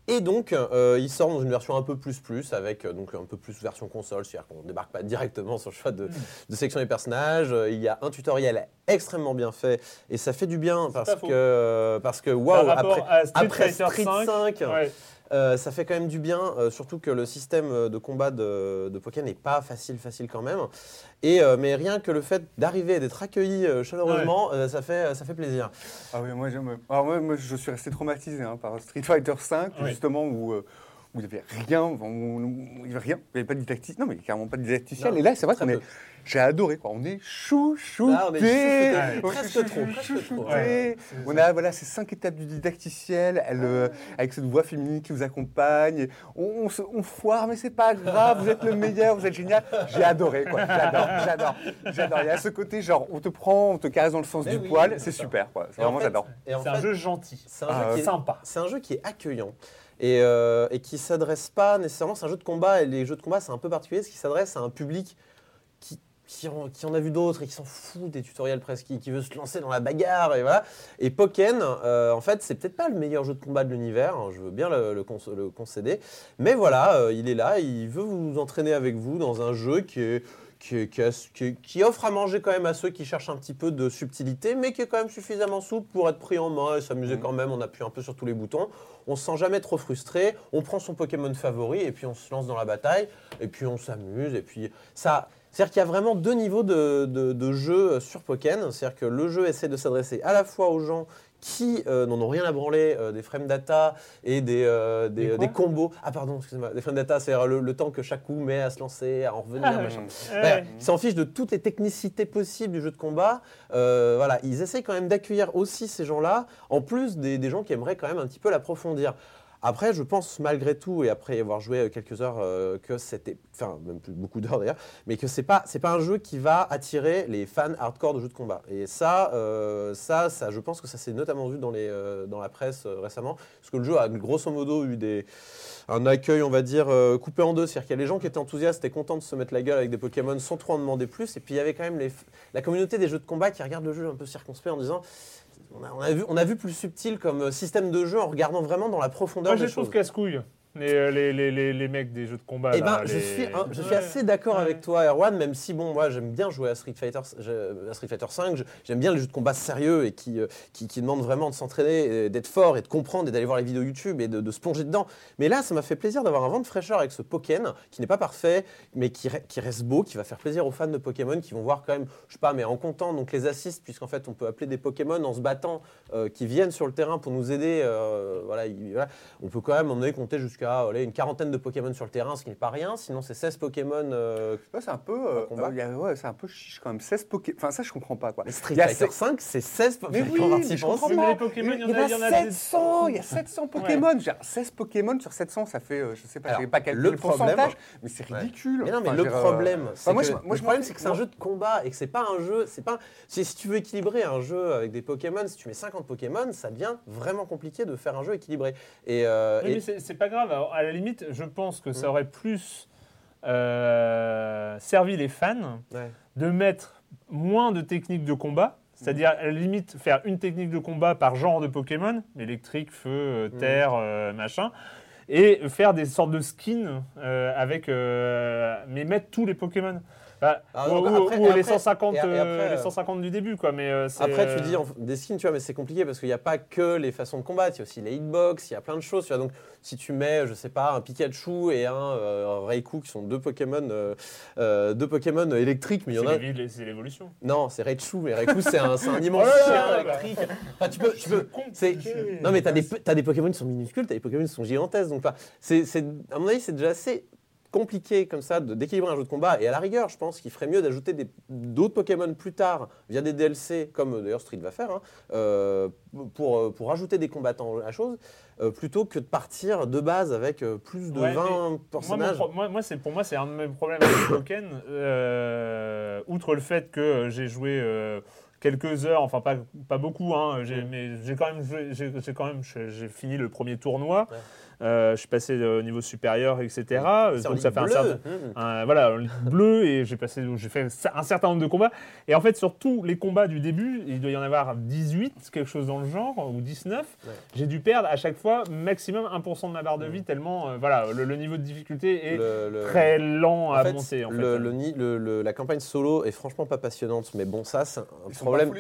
Et donc, euh, il sort dans une version un peu plus plus, avec euh, donc un peu plus version console, c'est-à-dire qu'on ne débarque pas directement sur le choix de, de sélection des personnages. Euh, il y a un tutoriel extrêmement bien fait, et ça fait du bien parce que, parce que, waouh, après, à Street après Fighter Street 5, 5, ouais. Euh, ça fait quand même du bien, euh, surtout que le système euh, de combat de, de Pokémon n'est pas facile, facile quand même. Et, euh, mais rien que le fait d'arriver et d'être accueilli chaleureusement, ça, fait, ça fait plaisir. Ah oui, moi, j'aime- alors moi, moi, je suis resté traumatisé hein, par Street Fighter V, justement, où, où il n'y avait rien, il n'y avait rien, il n'y avait pas de didactique, non mais carrément pas de didacticiel. Non, Et là, c'est vrai qu'on est, j'ai adoré, quoi. on est chouchouté, Ah, on est. Presque trop. On a voilà, ces cinq étapes du didacticiel, elle, euh, avec cette voix féminine qui vous accompagne. On, on se- on foire, mais c'est pas grave, vous êtes le meilleur, vous êtes génial. J'ai adoré, quoi. J'adore, j'adore, j'adore. Il y a ce côté, genre, on te prend, on te caresse dans le sens Mais du oui. poil, c'est super, quoi. Vraiment, j'adore. C'est un jeu gentil. c'est un, Ah, jeu ouais. qui est- Sympa. c'est un jeu qui est accueillant. Et, euh, et qui s'adresse pas nécessairement, c'est un jeu de combat, et les jeux de combat c'est un peu particulier, parce qu'il s'adresse à un public qui, en, a vu d'autres et qui s'en fout des tutoriels presque, qui, veut se lancer dans la bagarre, et voilà. Et Pokken, euh, en fait, c'est peut-être pas le meilleur jeu de combat de l'univers, hein, je veux bien le concéder, mais voilà, euh, il est là, il veut vous entraîner avec vous dans un jeu qui est qui, offre à manger quand même à ceux qui cherchent un petit peu de subtilité, mais qui est quand même suffisamment souple pour être pris en main et s'amuser quand même. On appuie un peu sur tous les boutons. On se sent jamais trop frustré. On prend son Pokémon favori et puis on se lance dans la bataille et puis on s'amuse. Et puis ça. C'est-à-dire qu'il y a vraiment deux niveaux de, de, de jeu sur Pokken. C'est-à-dire que le jeu essaie de s'adresser à la fois aux gens qui euh, n'en ont rien à branler euh, des frame data et des, euh, des, combos. Ah pardon, excusez-moi. Des frame data, c'est le, le temps que chaque coup met à se lancer, à en revenir, Ah, machin. Ouais. Ouais, ils s'en fichent de toutes les technicités possibles du jeu de combat. Voilà, ils essayent quand même d'accueillir aussi ces gens-là, en plus des, des gens qui aimeraient quand même un petit peu l'approfondir. Après, je pense malgré tout, et après avoir joué euh, quelques heures, euh, que c'était, enfin même plus beaucoup d'heures d'ailleurs, mais que c'est pas, c'est pas un jeu qui va attirer les fans hardcore de jeux de combat. Et ça, euh, ça, ça, je pense que ça s'est notamment vu dans les, dans la presse récemment, parce que le jeu a grosso modo eu des, un accueil, on va dire, coupé en deux. C'est-à-dire qu'il y a les gens qui étaient enthousiastes et contents de se mettre la gueule avec des Pokémon sans trop en demander plus. Et puis il y avait quand même les, la communauté des jeux de combat qui regarde le jeu un peu circonspect en disant on a, on a vu, on a vu plus subtil comme euh, système de jeu en regardant vraiment dans la profondeur Moi, je des trouve choses. casse-couilles. Les, euh, les, les, les, les mecs des jeux de combat. Eh là, ben, je suis, je suis Ouais. assez d'accord Ouais. avec toi, Erwan, même si bon, moi j'aime bien jouer à Street Fighter, je- à Street Fighter 5. J'aime bien les jeux de combat sérieux et qui, euh, qui, qui demandent vraiment de s'entraîner, et d'être fort et de comprendre et d'aller voir les vidéos YouTube et de, de se plonger dedans. Mais là, ça m'a fait plaisir d'avoir un vent de fraîcheur avec ce Pokken qui n'est pas parfait, mais qui, qui reste beau, qui va faire plaisir aux fans de Pokémon qui vont voir quand même, je sais pas, mais en comptant donc les assists, puisqu'en fait on peut appeler des Pokémon en se battant, euh, qui viennent sur le terrain pour nous aider. euh, voilà, il- voilà. on peut quand même en compter jusqu'à jusqu'à une quarantaine de Pokémon sur le terrain, ce qui n'est pas rien. Sinon, c'est 16 Pokémon. euh, Ouais, c'est un peu, euh, euh, y a- ouais, c'est un peu chiche quand même. 16 Pokémon. Enfin, ça, je comprends pas quoi. mais Street Il y a Fighter sept- 5, c'est 16 Mais Pokémon. oui, quand on mais je comprends Mais pas. les Pokémon, il y en a- il y en a 700, il y a 700 Pokémon. Dire, 16 Pokémon sur 700, ça fait, euh, je sais pas, Alors, pas quel le le pourcentage, problème- mais c'est Ouais. ridicule. Mais non, mais Enfin, le dire, problème, euh, c'est moi, que, moi, le problème, c'est que fous. c'est un jeu de combat et que c'est pas un jeu. C'est pas. Si, si tu veux équilibrer un jeu avec des Pokémon, si tu mets 50 Pokémon, ça devient vraiment compliqué de faire un jeu équilibré. Et, euh, Oui, et- mais c'est pas grave. Alors, à la limite, je pense que ça aurait plus euh, servi les fans Ouais. de mettre moins de techniques de combat. C'est-à-dire, à la limite, faire une technique de combat par genre de Pokémon, électrique, feu, euh, terre, euh, machin, et faire des sortes de skins euh, avec. mais mettre tous les Pokémon. Bah, Ah, ou bah, après- ou les, après- 150, et- et euh, après, les euh, 150 du début, quoi. Mais, euh, Après, tu euh, dis des skins, tu vois, mais c'est compliqué parce qu'il n'y a pas que les façons de combattre. Il y a aussi les hitbox, il y a plein de choses. Tu vois. Donc, si tu mets, je sais pas, un Pikachu et un, euh, un Raikou qui sont deux Pokémon, euh, euh, deux Pokémon électriques, mais il y en a. c'est l'évolution. Non, c'est Raichu, mais Raikou, c'est un, c'est un [laughs] immense Oh là chien là électrique. Enfin, tu peux. Tu peux non, mais t'as des, as des Pokémon qui sont minuscules, t'as des Pokémon qui sont gigantesques. Donc, enfin, c'est, c'est- à mon avis, c'est déjà assez compliqué comme ça d'équilibrer un jeu de combat. Et à la rigueur, je pense qu'il ferait mieux d'ajouter d'autres Pokémon plus tard via des DLC, comme euh, d'ailleurs Street va faire, hein, euh, pour, euh, pour ajouter des combattants à la chose, euh, plutôt que de partir de base avec plus de Ouais, mais 20 Moi, mon personnages. pro- moi, moi, c'est pour moi, c'est un de mes problèmes avec. Euh, outre le fait que j'ai joué quelques heures, enfin pas, pas beaucoup, hein, j'ai- mais j'ai quand même, j'ai quand même, j'ai j'ai fini le premier tournoi. Ouais. Euh, je suis passé au niveau supérieur, etc. Euh, Donc ça fait un certain, Mmh. un- voilà, bleue et j'ai passé, j'ai fait un certain nombre de combats. Et en fait, sur tous les combats du début, il doit y en avoir 18, quelque chose dans le genre, ou 19. Ouais. J'ai dû perdre à chaque fois maximum 1% de ma barre de Mmh. vie, tellement euh, voilà, le, le niveau de difficulté est Le- le- très lent En à fait, monter. En fait. le- le ni- le- le- la campagne solo est franchement pas passionnante, mais bon, ça, c'est un Ils problème.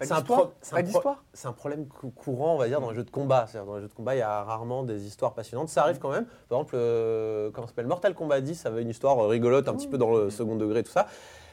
c'est un pro- un pro- problème cou- courant, on va dire, dans les jeux de combat. Dans les jeux de combat, il y a rarement des histoires passionnantes. Ça arrive quand même. Par exemple, euh, comment s'appelle? Mortal Kombat 10, ça avait une histoire euh, rigolote, un petit peu dans le second degré, tout ça.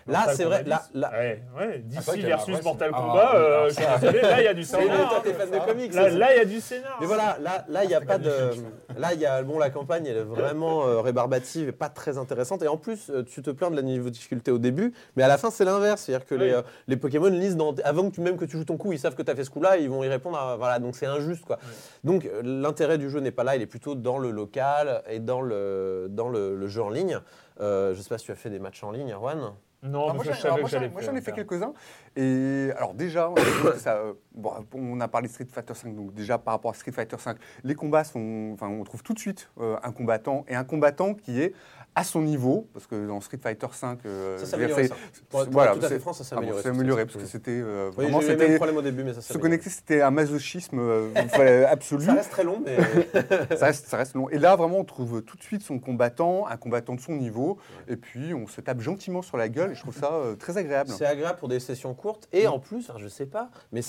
Là, c'est vrai. Là, 10. là, Ouais, ouais, DC versus Mortal ah, Kombat, euh, ça- désolé, là il y a du [laughs] scénar. t'es fan de comics. Là, il y a du scénar. Mais voilà, là, là, il y a pas de. [laughs] Là, il y a bon, la campagne, elle est vraiment euh, rébarbative et pas très intéressante. Et en plus, euh, tu te plains de la niveau de difficulté au début, mais à la fin, c'est l'inverse. C'est-à-dire que les, euh, les Pokémon lisent dans, avant que tu, même que tu joues ton coup, ils savent que tu as fait ce coup-là, ils vont y répondre. à- voilà, donc c'est injuste, quoi. Donc l'intérêt du jeu n'est pas là, il est plutôt dans le local et dans le dans le, le jeu en ligne. Euh, je sais pas si tu as fait des matchs en ligne, Erwan. Non, parce moi, je savais alors, que moi, j'en- j'allais moi, j'en ai fait quelques-uns. Et alors déjà, on a ça, euh, bon, on a parlé de Street Fighter 5. Donc déjà par rapport à Street Fighter 5, les combats sont, enfin, on trouve tout de suite euh, un combattant et un combattant qui est à son niveau, parce que dans Street Fighter 5, euh, Ça s'est voilà, tout à fait franc, ça s'est ah bon, amélioré. parce que c'était euh, Oui, vraiment c'était problèmes au début, mais ça s'est se connecter, c'était un masochisme euh, [laughs] absolu. Ça reste très long, mais [laughs] ça, reste, ça reste long. Et là, vraiment, on trouve tout de suite son combattant, un combattant de son niveau, et puis on se tape gentiment sur la gueule, et je trouve ça euh, très agréable. c'est agréable pour des sessions courtes. Et en plus, enfin, je sais pas, mais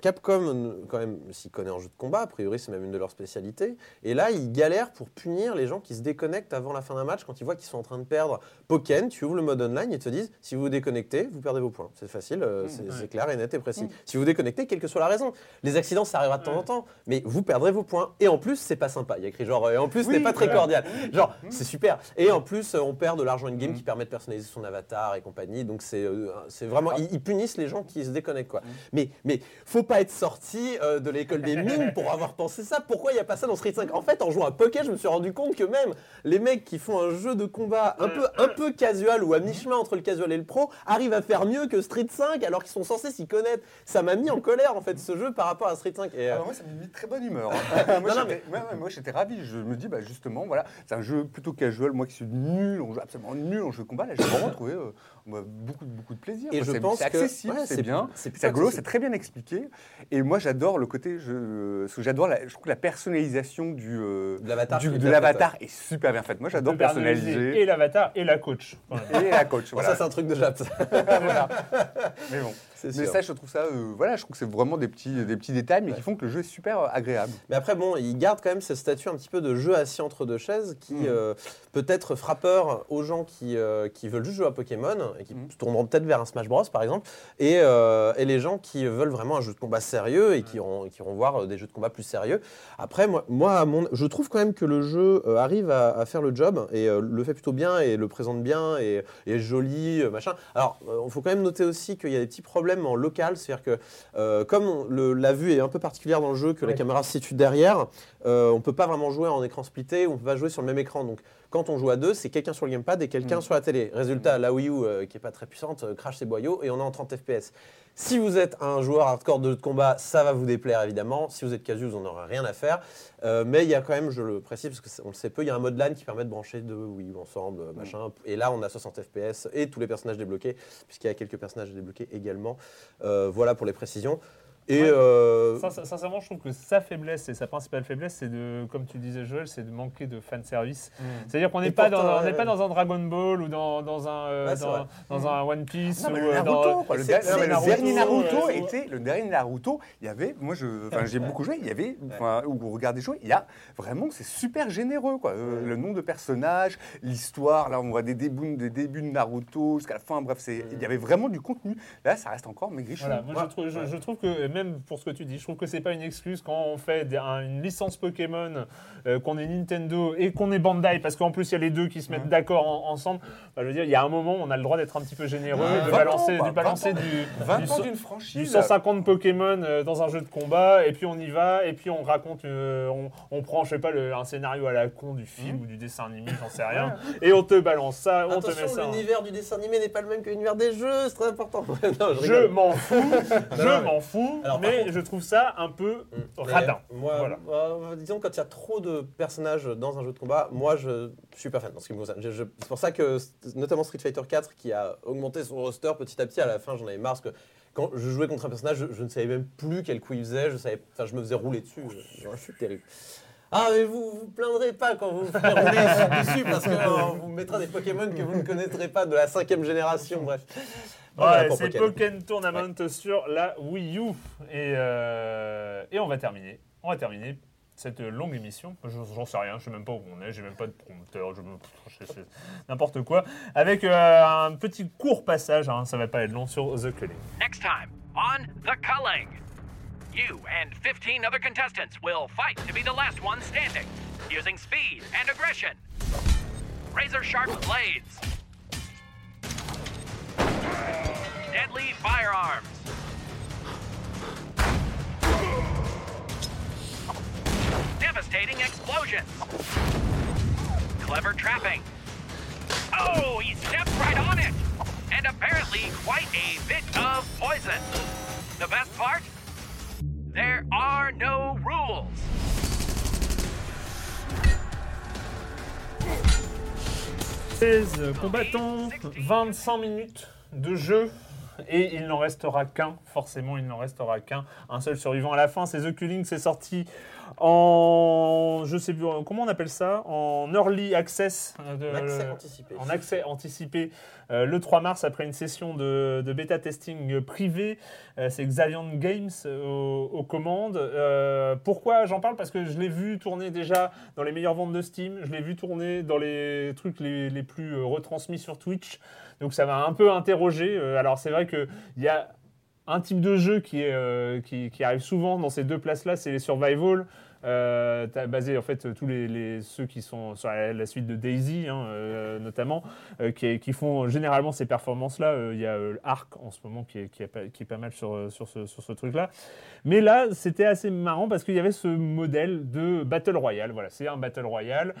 Capcom, quand même, s'y connaît en jeu de combat, a priori, c'est même une de leurs spécialités. Et là, ils galèrent pour punir les gens qui se déconnectent avant la fin d'un match quand ils voient qu'ils sont en train de perdre Pokken. Tu ouvres le mode online et te disent si vous vous déconnectez, vous perdez vos points. C'est facile, euh, c'est c'est clair et net et précis. Si vous vous déconnectez, quelle que soit la raison. Les accidents, ça arrivera de temps en temps, mais vous perdrez vos points. Et en plus, c'est pas sympa. Il y a écrit genre, et en plus, ce Oui, n'est pas très cordial. Genre, c'est super. Et en plus, euh, on perd de l'argent in-game qui permet de personnaliser son avatar et compagnie. Donc, c'est euh, c'est vraiment. Ils, ils punissent les gens qui se déconnectent, quoi. Mais, mais faut pas être sorti euh, de l'école des mines pour avoir pensé ça. Pourquoi il n'y a pas ça dans Street 5 En fait, en jouant à Poké, je me suis rendu compte que même les mecs qui font un jeu de combat un peu, un peu casual ou à mi-chemin entre le casual et le pro arrivent à faire mieux que Street 5 alors qu'ils sont censés s'y connaître. Ça m'a mis en colère, en fait, ce jeu par rapport à Street 5. Et, euh, Alors moi, ça m'a mis de très bonne humeur. hein. [laughs] moi, Non, j'étais- ouais, ouais, moi, j'étais ravi. Je me dis, bah, justement, voilà, c'est un jeu plutôt casual. Moi qui suis nul, on joue absolument nul en jeu de combat, là, j'ai vraiment trouvé euh, beaucoup, beaucoup de plaisir. Et je pense c'est que- accessible, ouais, c'est bien, c'est plutôt c'est très bien expliqué. Et moi, j'adore le côté, je, ce que j'adore, je trouve que la personnalisation du, euh, De l'avatar est de bien l'avatar est super bien faite. Moi, j'adore personnaliser. Et l'avatar et la coach. Et la coach, voilà. Ça, c'est un truc de Jap. [laughs] Voilà. Mais bon, Mais sûr. ça, je trouve ça, euh, voilà, je trouve que c'est vraiment des petits, des petits détails, mais qui font que le jeu est super euh, agréable. Mais après, bon, il garde quand même ce statut un petit peu de jeu assis entre deux chaises qui Mhm. euh, peut être frappeur aux gens qui, euh, qui veulent juste jouer à Pokémon et qui se tourneront peut-être vers un Smash Bros par exemple, et, euh, et les gens qui veulent vraiment un jeu de combat sérieux et qui iront, qui iront voir des jeux de combat plus sérieux. Après, moi, moi mon- je trouve quand même que le jeu arrive à, à faire le job et euh, le fait plutôt bien et le présente bien et, et est joli, machin. Alors, il faut quand même noter aussi qu'il y a des petits problèmes en local, c'est-à-dire que euh, comme on- le- la vue est un peu particulière dans le jeu, que la caméra se situe derrière, euh, on peut pas vraiment jouer en écran splitté, on peut pas jouer sur le même écran. Donc quand on joue à deux, c'est quelqu'un sur le gamepad et quelqu'un Mm. sur la télé. Résultat, la Wii U, euh, qui est pas très puissante, crache ses boyaux et on est en 30 FPS. Si vous êtes un joueur hardcore de combat, ça va vous déplaire évidemment. Si vous êtes casu, vous n'en aurez rien à faire. Euh, mais il y a quand même, je le précise parce que c'est- on le sait peu, il y a un mode LAN qui permet de brancher deux Wii ensemble, euh, machin. Et là, on a 60 FPS et tous les personnages débloqués, puisqu'il y a quelques personnages débloqués également. Euh, voilà pour les précisions. Et Ouais. euh, Sin- sin- Sincèrement, je trouve que sa faiblesse et sa principale faiblesse, c'est de, comme tu disais Joël, c'est de manquer de fan service. C'est-à-dire qu'on n'est pas, dans, on ouais, n'est pas dans un Dragon Ball ou dans, dans un, euh, dans, un One Piece Non, ou le Naruto, dans, quoi, le, c'est- der- c'est non, mais le Naruto, dernier Naruto euh, était le dernier Naruto. Il y avait, moi, je, j'ai beaucoup joué. Il y avait, enfin, où vous regardez jouer, il y a vraiment, c'est super généreux, quoi. Euh, le nom de personnages, l'histoire. Là, on voit des débuts, des débuts de Naruto jusqu'à la fin. Bref, c'est, il y avait vraiment du contenu. Là, ça reste encore maigrichon. Voilà, moi Ouais. je, trouve, je, je trouve que, même pour ce que tu dis, je trouve que c'est pas une excuse quand on fait des- un- une licence Pokémon, euh, qu'on est Nintendo et qu'on est Bandai, parce qu'en plus il y a les deux qui se mettent d'accord en- ensemble. Bah, je veux dire, il y a un moment, on a le droit d'être un petit peu généreux, Ouais, de 20 balancer, ans, quoi, de balancer 20 ans. du, 20 du ans so- d'une du franchise. 150 Pokémon euh, dans un jeu de combat, et puis on y va, et puis on raconte, euh, on, on prend, je sais pas, le- un scénario à la con du film ou du dessin animé, j'en sais rien, et on te balance ça, on te met Attention, ça. l'univers du dessin animé n'est pas le même que l'univers des jeux, c'est très important. [laughs] Non, Je rigole. m'en fous, [laughs] je m'en fous, Alors, mais contre- je trouve ça un peu Mais radin. Moi, Voilà. moi, disons, quand il y a trop de personnages dans un jeu de combat, moi, je suis pas fan dans ce qui me concerne. Je- je- C'est pour ça que, notamment Street Fighter 4, qui a augmenté son roster petit à petit, à la fin, j'en avais marre, parce que quand je jouais contre un personnage, je, je ne savais même plus quel coup il faisait, je, savais, je me faisais rouler dessus. Je, je suis terrible. Ah, mais vous vous plaindrez pas quand vous vous ferez rouler dessus, parce qu'on vous mettra des Pokémon que vous ne connaîtrez pas de la cinquième génération, bref. Ouais, c'est Pokémon. Tournament sur la Wii U. Et, euh, et on va terminer. On va terminer cette longue émission. Je- J'en sais rien, je sais même pas où on est, j'ai même pas de prompteur, je me- je- je- n'importe quoi. Avec euh, un petit court passage, hein, ça va pas être long, sur The Culling. Next time on The Culling. You and 15 other contestants will fight to be the last one standing, using speed and aggression. Razor sharp blades. Deadly firearms. Devastating explosions. Clever trapping. Oh, he stepped right on it! And apparently quite a bit of poison. The best part? There are no rules. 16 combattants, 25 minutes de jeu. Et il n'en restera qu'un, forcément, il n'en restera qu'un. Un seul survivant à la fin, c'est The Culling, c'est sorti en. Je sais plus, comment on appelle ça? En early access. euh, de- En accès anticipé. en accès anticipé euh, le 3 mars après une session de, de bêta testing privé. Euh, c'est Xaliant Games aux, aux commandes. Euh, pourquoi j'en parle? Parce que je l'ai vu tourner déjà dans les meilleures ventes de Steam. Je l'ai vu tourner dans les trucs les, les plus retransmis sur Twitch. Donc ça m'a un peu interrogé. Euh, alors c'est vrai qu'il y a un type de jeu euh, qui arrive souvent dans ces deux places-là, c'est les survival. Euh, t'as basé en fait tous les, ceux qui sont sur la, suite de Daisy hein, euh, notamment euh, qui, qui font généralement ces performances là il y a Arc en ce moment qui est, qui est, pas, mal sur, sur ce, sur ce truc là mais là c'était assez marrant parce qu'il y avait ce modèle de Battle Royale. Voilà c'est un Battle Royale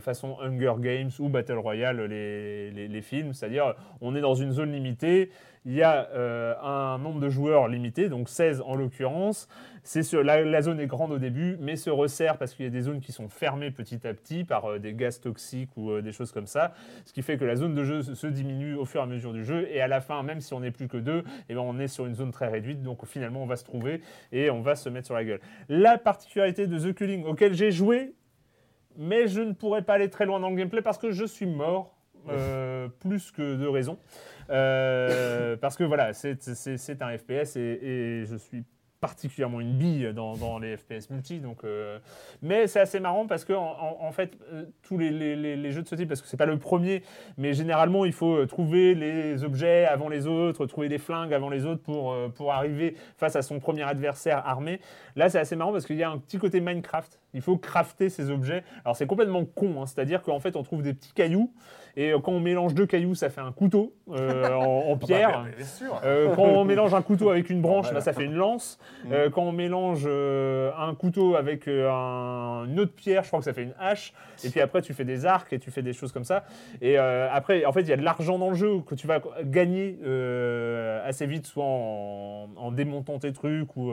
façon Hunger Games ou Battle Royale les, les, les films. C'est à dire on est dans une zone limitée il y a euh, un nombre de joueurs limité, donc 16 en l'occurrence. C'est sur, la, la zone est grande au début, mais se resserre parce qu'il y a des zones qui sont fermées petit à petit par euh, des gaz toxiques ou euh, des choses comme ça. Ce qui fait que la zone de jeu se, diminue au fur et à mesure du jeu. Et à la fin, même si on n'est plus que deux, eh ben, on est sur une zone très réduite. Donc finalement, on va se trouver et on va se mettre sur la gueule. La particularité de The Culling auquel j'ai joué, mais je ne pourrais pas aller très loin dans le gameplay parce que je suis mort. euh, plus que de raison. Euh, parce que voilà, c'est- un FPS et, je suis particulièrement une bille dans, les FPS multi. Donc, euh, mais c'est assez marrant parce que en, fait, euh, tous les, les- jeux de ce type, parce que c'est pas le premier, mais généralement il faut trouver les objets avant les autres, trouver des flingues avant les autres pour, pour arriver face à son premier adversaire armé. Là, c'est assez marrant parce qu'il y a un petit côté Minecraft. Il faut crafter ces objets. Alors c'est complètement con, hein, c'est-à-dire qu'en fait on trouve des petits cailloux et euh, quand on mélange deux cailloux, ça fait un couteau euh, en, en [laughs] pierre. Bah, bien sûr. Euh, quand on mélange un couteau avec une branche, bah, ça fait une lance. Euh, quand on mélange un couteau avec un- une autre pierre, je crois que ça fait une hache. Et puis après, tu fais des arcs et tu fais des choses comme ça. Et après, en fait, il y a de l'argent dans le jeu que tu vas gagner assez vite, soit en, en démontant tes trucs ou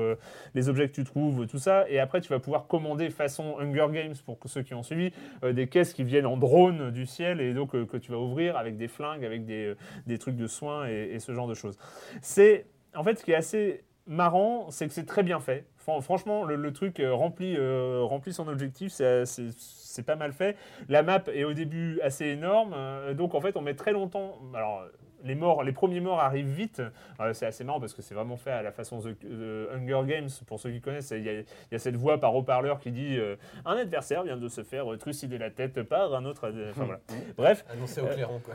les objets que tu trouves, tout ça. Et après, tu vas pouvoir commander façon Hunger Games pour ceux qui ont suivi euh, des caisses qui viennent en drone du ciel et donc euh, que tu vas ouvrir avec des flingues, avec des, euh, des trucs de soins et, ce genre de choses. C'est en fait ce qui est assez marrant, c'est que c'est très bien fait. Fran- Franchement, le, truc remplit, remplit son objectif, c'est- pas mal fait. La map est au début assez énorme, donc en fait on met très longtemps. Alors les morts, les premiers morts arrivent vite. Euh, c'est assez marrant parce que c'est vraiment fait à la façon The, The Hunger Games. Pour ceux qui connaissent, il y, a- il y a cette voix par haut-parleur qui dit euh, un adversaire vient de se faire trucider la tête par un autre. Enfin, voilà. [laughs] Bref, Annoncé au clairon, quoi.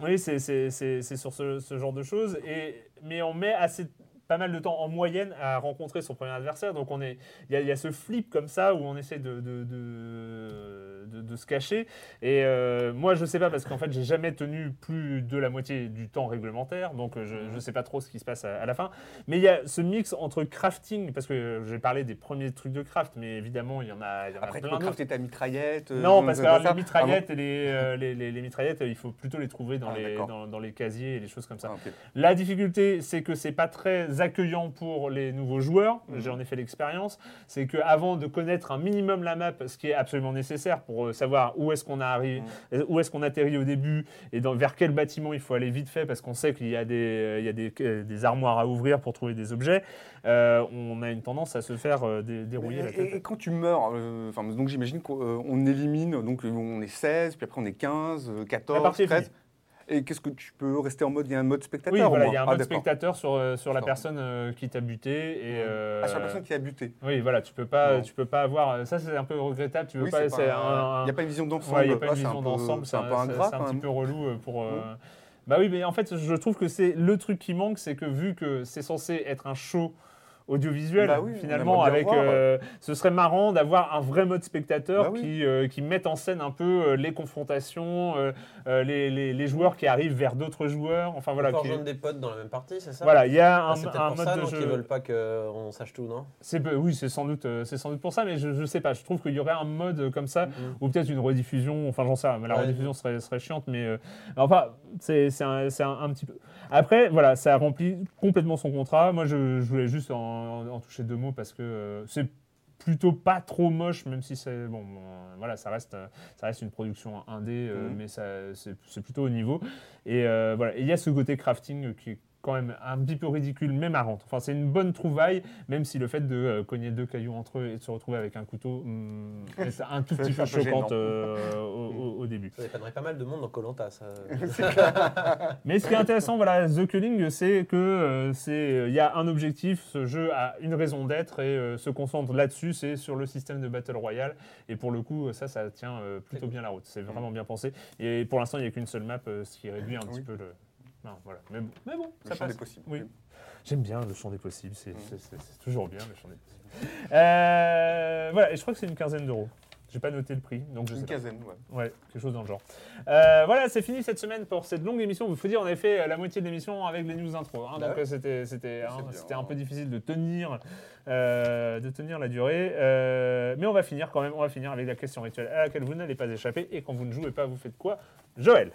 oui, c'est sur ce, ce genre de choses. Et, mais on met assez pas mal de temps en moyenne à rencontrer son premier adversaire. Donc on est, il y, a- il y a ce flip comme ça où on essaie de, de, de, de- de se cacher. Et euh, moi je sais pas parce qu'en fait j'ai jamais tenu plus de la moitié du temps réglementaire, donc je, je sais pas trop ce qui se passe à, à la fin. Mais il y a ce mix entre crafting, parce que j'ai parlé des premiers trucs de craft, mais évidemment il y en a, y en a Après, tu plein peux crafter ta mitraillette. euh, Non, parce que euh, alors, ça. les mitraillettes, et les, euh, les, les- les mitraillettes, il faut plutôt les trouver dans, Ah, les, dans, dans les casiers et les choses comme ça. Ah. La difficulté, c'est que c'est pas très accueillant pour les nouveaux joueurs. Mhm. J'en ai fait l'expérience. C'est que avant de connaître un minimum la map, ce qui est absolument nécessaire pour euh, savoir où est-ce qu'on arrive, Mhm. euh, où est-ce qu'on atterrit au début et dans, vers quel bâtiment il faut aller vite fait, parce qu'on sait qu'il y a des, euh, il y a des, des armoires à ouvrir pour trouver des objets. euh, on a une tendance à se faire dé- dérouiller la Et, tête. et quand tu meurs, euh, donc j'imagine qu'on on élimine, donc on est 16, puis après on est 15, euh, 14, La partie est 13. Et qu'est-ce que tu peux rester en mode Il y a un mode spectateur Oui, voilà, il y a un Ah, mode d'accord. spectateur sur, euh, sur la personne euh, qui t'a buté. Et, euh, Ah, sur la personne qui a buté. Oui, voilà, tu peux pas, Non. tu peux pas avoir. Ça, c'est un peu regrettable. Tu veux Oui, pas. un- Il n'y a pas une vision d'ensemble. Ouais, il n'y a pas Ah, une c'est un vision peu- d'ensemble, C'est un peu ingrat c'est un quand petit peu relou pour. Mhm. Bah oui, mais en fait, je trouve que c'est le truc qui manque, c'est que vu que c'est censé être un show audiovisuel, Bah oui, finalement, avec, voir. euh, ce serait marrant d'avoir un vrai mode spectateur Bah oui. qui, euh, qui mette en scène un peu euh, les confrontations, euh, euh, les, les- les joueurs qui arrivent vers d'autres joueurs. Enfin voilà. Qui- des potes dans la même partie, c'est ça? Voilà, il y a Ah, un, c'est peut-être un pour mode ça, de non, jeu. qu'ils veulent pas qu'on sache tout, non? C'est oui, c'est sans doute, c'est sans doute pour ça, mais je, je sais pas. Je trouve qu'il y aurait un mode comme ça, ou peut-être une rediffusion. Enfin, j'en sais rien. mais La Ouais. rediffusion serait, serait chiante, mais euh, enfin, c'est c'est un, c'est un- un petit peu. Après, voilà, ça remplit complètement son contrat. Moi, je, je voulais juste en, en- en toucher deux mots parce que euh, c'est plutôt pas trop moche, même si c'est bon, euh, voilà, ça reste, euh, ça reste une production indé, euh, Mhm. mais ça, c'est plutôt au niveau. Et euh, voilà, Et il y a ce côté crafting qui est quand même un petit peu ridicule, mais marrante. Enfin, c'est une bonne trouvaille, même si le fait de euh, cogner deux cailloux entre eux et de se retrouver avec un couteau, hum, est un tout [laughs] petit peu choquante euh, au, au- au début. Ça dépannerait pas mal de monde dans Colanta, ça. [laughs] [laughs] Mais ce qui est intéressant, voilà, The Culling, c'est que euh, c'est, euh, il y a un objectif, ce jeu a une raison d'être et euh, se concentre là-dessus, c'est sur le système de Battle Royale. Et pour le coup, ça, ça tient euh, plutôt bien la route. C'est vraiment bien pensé. Et pour l'instant, il n'y a qu'une seule map, euh, ce qui réduit un petit Oui. peu le. Non, voilà. Mais bon, mais bon Le ça champ passe. des possibles. Oui. J'aime bien le champ des possibles, c'est Mm. c'est- c'est- c'est toujours bien le champ des possibles. Euh, voilà, et je crois que c'est une quinzaine d'euros. J'ai pas noté le prix, donc je sais Une pas. quinzaine, ouais. Ouais, quelque chose dans le genre. Euh, voilà, c'est fini cette semaine pour cette longue émission. Il faut dire, on avait fait la moitié de l'émission avec les news intro. hein, donc ouais. euh, c'était c'était hein, bien. c'était un peu difficile de tenir euh, de tenir la durée. Euh, mais on va finir quand même. On va finir avec la question rituelle à laquelle vous n'allez pas échapper. Et quand vous ne jouez pas, vous faites quoi Joël?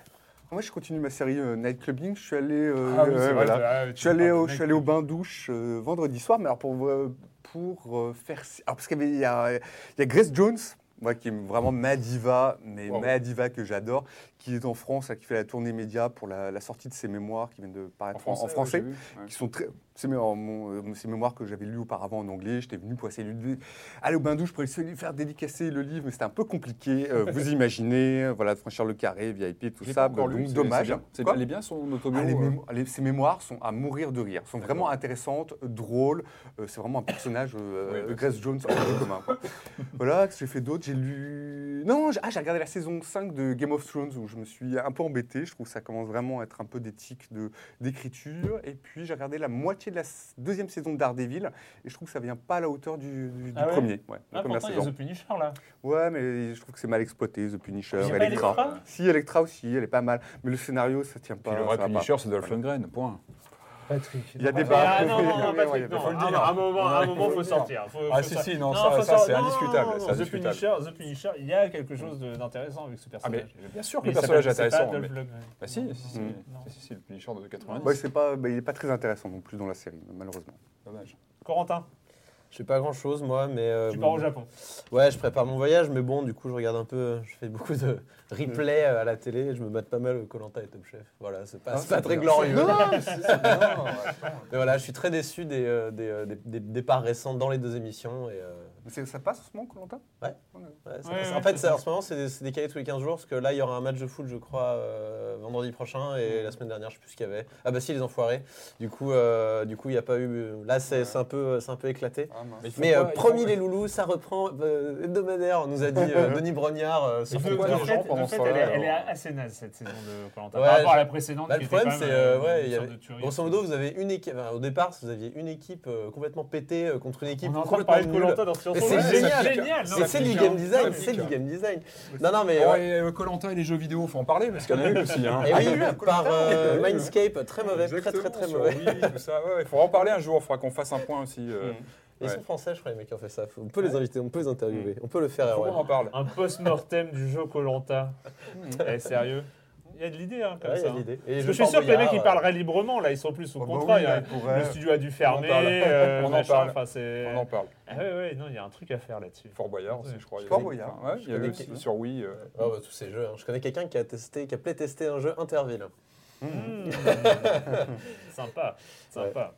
Moi, je continue ma série euh, Night Clubbing. Je suis allé, euh, Ah oui, vrai, tu Je suis allé, au, je suis allé au bain douche euh, vendredi soir, mais alors pour, euh, pour euh, faire. Alors parce qu'il y a Grace Jones, moi qui est vraiment ma diva, mais Wow. ma diva que j'adore, qui est en France, qui fait la tournée média pour la, la sortie de ses mémoires qui viennent de paraître en, en français. ouais, ouais. qui sont très. Ces mémoires, mon- euh, ces mémoires que j'avais lues auparavant en anglais, j'étais venu pour essayer de aller au bain douche pour essayer de lui faire dédicacer le livre, mais c'était un peu compliqué. Euh, [laughs] vous imaginez, euh, voilà, de franchir le carré, VIP, tout ça, donc dommage. c'est bien. Est bien son autobio. ah, euh, les- ces mémoires sont à mourir de rire, sont vraiment intéressantes, drôles. Euh, c'est vraiment un personnage euh, Oui, Grace Jones du commun. quoi. [laughs] voilà, que j'ai fait d'autre? J'ai lu. Non, j'ai ah, j'ai regardé la saison 5 de Game of Thrones où je me suis un peu embêté. Je trouve que ça commence vraiment à être un peu d'éthique de- d'écriture. Et puis j'ai regardé la moitié de la deuxième saison de Daredevil et je trouve que ça vient pas à la hauteur du, du- du Ah ouais premier. Ouais, Ah, première pourtant, il y a saison. The Punisher là. Ouais, mais je trouve que c'est mal exploité, The Punisher, pas Electra. Si, Electra aussi, elle est pas mal. Mais le scénario, ça tient pas. Puis le vrai. Punisher, c'est Dolph Lundgren, point. Patrick. Il y a des Ah, barres. non, non, non, Patrick, ouais, non. faut le Ah, dire. À un moment, à un moment, Faut faut le dire. sortir. Faut- Ah, faut si, si, non, ça- c'est non, indiscutable, The. Punisher, The Punisher, il y a quelque chose d'intéressant avec ce Ah, mais personnage. bien sûr que Mais le il personnage est intéressant. Bah si, si, si, si, si, si, le Punisher de 90. Ouais, c'est pas, bah, il n'est pas très intéressant non plus dans la série, malheureusement. Dommage. Corentin, Je sais pas grand chose moi, mais. euh, tu pars au Japon. Ouais, je prépare mon voyage, mais bon, du coup, je regarde un peu. Je fais beaucoup de replays euh, à la télé. Je me mate pas mal Colanta et Top Chef. Voilà, c'est pas, Ah, très bien. glorieux. Non. [laughs] Mais voilà, je suis très déçu des, euh, des, euh, des- des départs récents dans les deux émissions. Et, euh, ça passe en ce moment, Colanta? Ouais, ça Ouais, passe. ouais, en fait, ça, en ce moment, c'est décalé tous les 15 jours, parce que là, il y aura un match de foot, je crois, euh, vendredi prochain, et la semaine dernière, je sais plus ce qu'il y avait. Ah bah si, les enfoirés. Du coup, euh, du coup, il n'y a pas eu... Là, c'est un, peu- c'est un peu éclaté. Ah. Mais, quoi, euh, promis les loulous, ça reprend euh, hebdomadaire, on nous a dit [laughs] euh, Denis Brognard. euh, quoi, les En gens, fait, elle, est, elle assez naze cette saison de Colanta. Par rapport à la précédente, Bah, qui le était problème, c'est euh, euh, grosso modo, vous avez une équipe. au départ, vous aviez une équipe euh, complètement pétée euh, contre une équipe On est en train de complètement parler de nulle. C'est génial. c'est du game hein. design, c'est du game design. Non, non, mais ouais. et Colanta et les jeux vidéo, faut en parler parce qu'il y en a eu aussi. Hein. Et Ah, oui, il y a eu un par euh, Mindscape, très mauvais, très très très mauvais. Il faudra en parler un jour, il faudra qu'on fasse un point aussi. euh, Ils Ouais. sont français, je crois, les mecs qui ont fait ça. On peut les inviter, on peut les interviewer, on peut le faire. faut ouais. qu'on en parle. Un post-mortem du jeu Colanta. Eh, sérieux Il y a de l'idée, hein, comme Ouais, il y ça. a hein. l'idée. Et Parce que je je suis sûr que les mecs, ils euh, parleraient librement. Là, ils sont plus sous Oh, bah contrat. oui, il y a- ouais, ils pourraient. le studio a dû fermer. parle. euh, [laughs] On en parle. c'est- On en parle. Ah ouais, ouais, non, il y a un truc à faire là-dessus. Fort Boyard aussi, je crois. Fort Boyard. Ouais, il y a eu aussi sur Wii. euh, bah, tous ces jeux. hein. Je connais quelqu'un qui a testé, qui a playtesté un jeu Interville. Mmh. [laughs] sympa, sympa.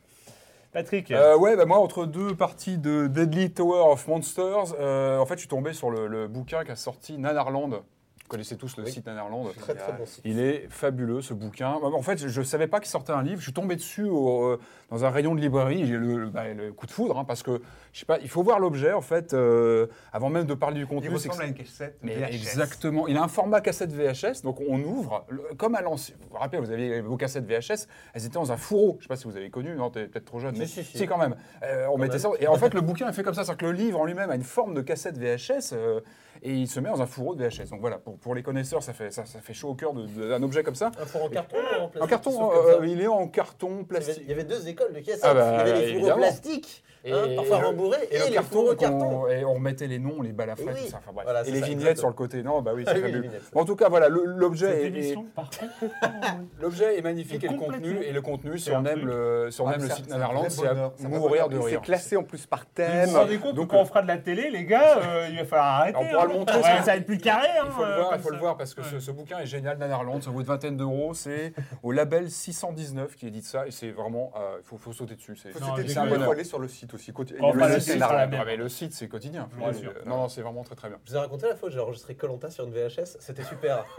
Patrick, Euh, ouais, bah moi, entre deux parties de Deadly Tower of Monsters, euh, en fait, je suis tombé sur le, le bouquin qu'a sorti Nanarland. Vous connaissez tous le Oui. site Nanarland. Très très bon site. Il est fabuleux ce bouquin. En fait, je ne savais pas qu'il sortait un livre. Je suis tombé dessus au- euh, dans un rayon de librairie. J'ai eu le, le- bah, le coup de foudre hein, parce que je sais pas. Il faut voir l'objet en fait euh, avant même de parler du Il contenu. que ressemble à une cassette mais VHS. exactement. Il a un format cassette VHS, donc on ouvre, le- comme à l'ancien. Vous vous rappelez, vous aviez vos cassettes VHS, elles étaient dans un fourreau. Je ne sais pas si vous avez connu, non, t'es peut-être trop jeune, Si, mais si, si. quand même. Euh, on mettait même. ça. Et en fait, le bouquin est fait comme ça, c'est-à-dire que le livre en lui-même a une forme de cassette VHS. euh, et il se met dans un fourreau de VHS. Donc voilà, pour, pour les connaisseurs, ça fait, ça, ça fait chaud au cœur d'un objet comme ça. Un four en carton ou en plastique En carton, euh, ça. il est en carton plastique. Il y avait deux écoles de caisses. Ah bah, il y avait les fours en plastique, hein, Et- parfois rembourrés, et, Et, le les carton, et on remettait les noms, les balafrés, Oui, tout ça. Enfin, bref. Voilà, et les ça, vignettes sur le côté. Non, bah oui, c'est oui, fabuleux. En tout cas, voilà, l'objet est, [laughs] l'objet est magnifique Et le contenu et le contenu, si on aime le, si on Ah, aime le site vrai c'est à mourir de rire. C'est classé en plus par Vous thème. vous rendez compte que Donc, quand on fera de la télé, les gars, [laughs] euh, il va falloir arrêter. On pourra hein. le montrer, ça. ça va être plus carré. hein, Il faut le euh, voir, faut le voir parce que ce, bouquin est génial, Nanarland, ça vaut une vingtaine d'euros. C'est au label 619 qui édite ça et c'est vraiment, euh, il faut, faut sauter dessus. C'est un bonheur. aller sur le site on le site la. Ah, mais le site, c'est quotidien. Sûr. Euh, Non, non, c'est vraiment très très bien. Je vous ai raconté la fois où j'ai enregistré Colanta sur une VHS, c'était super. [laughs]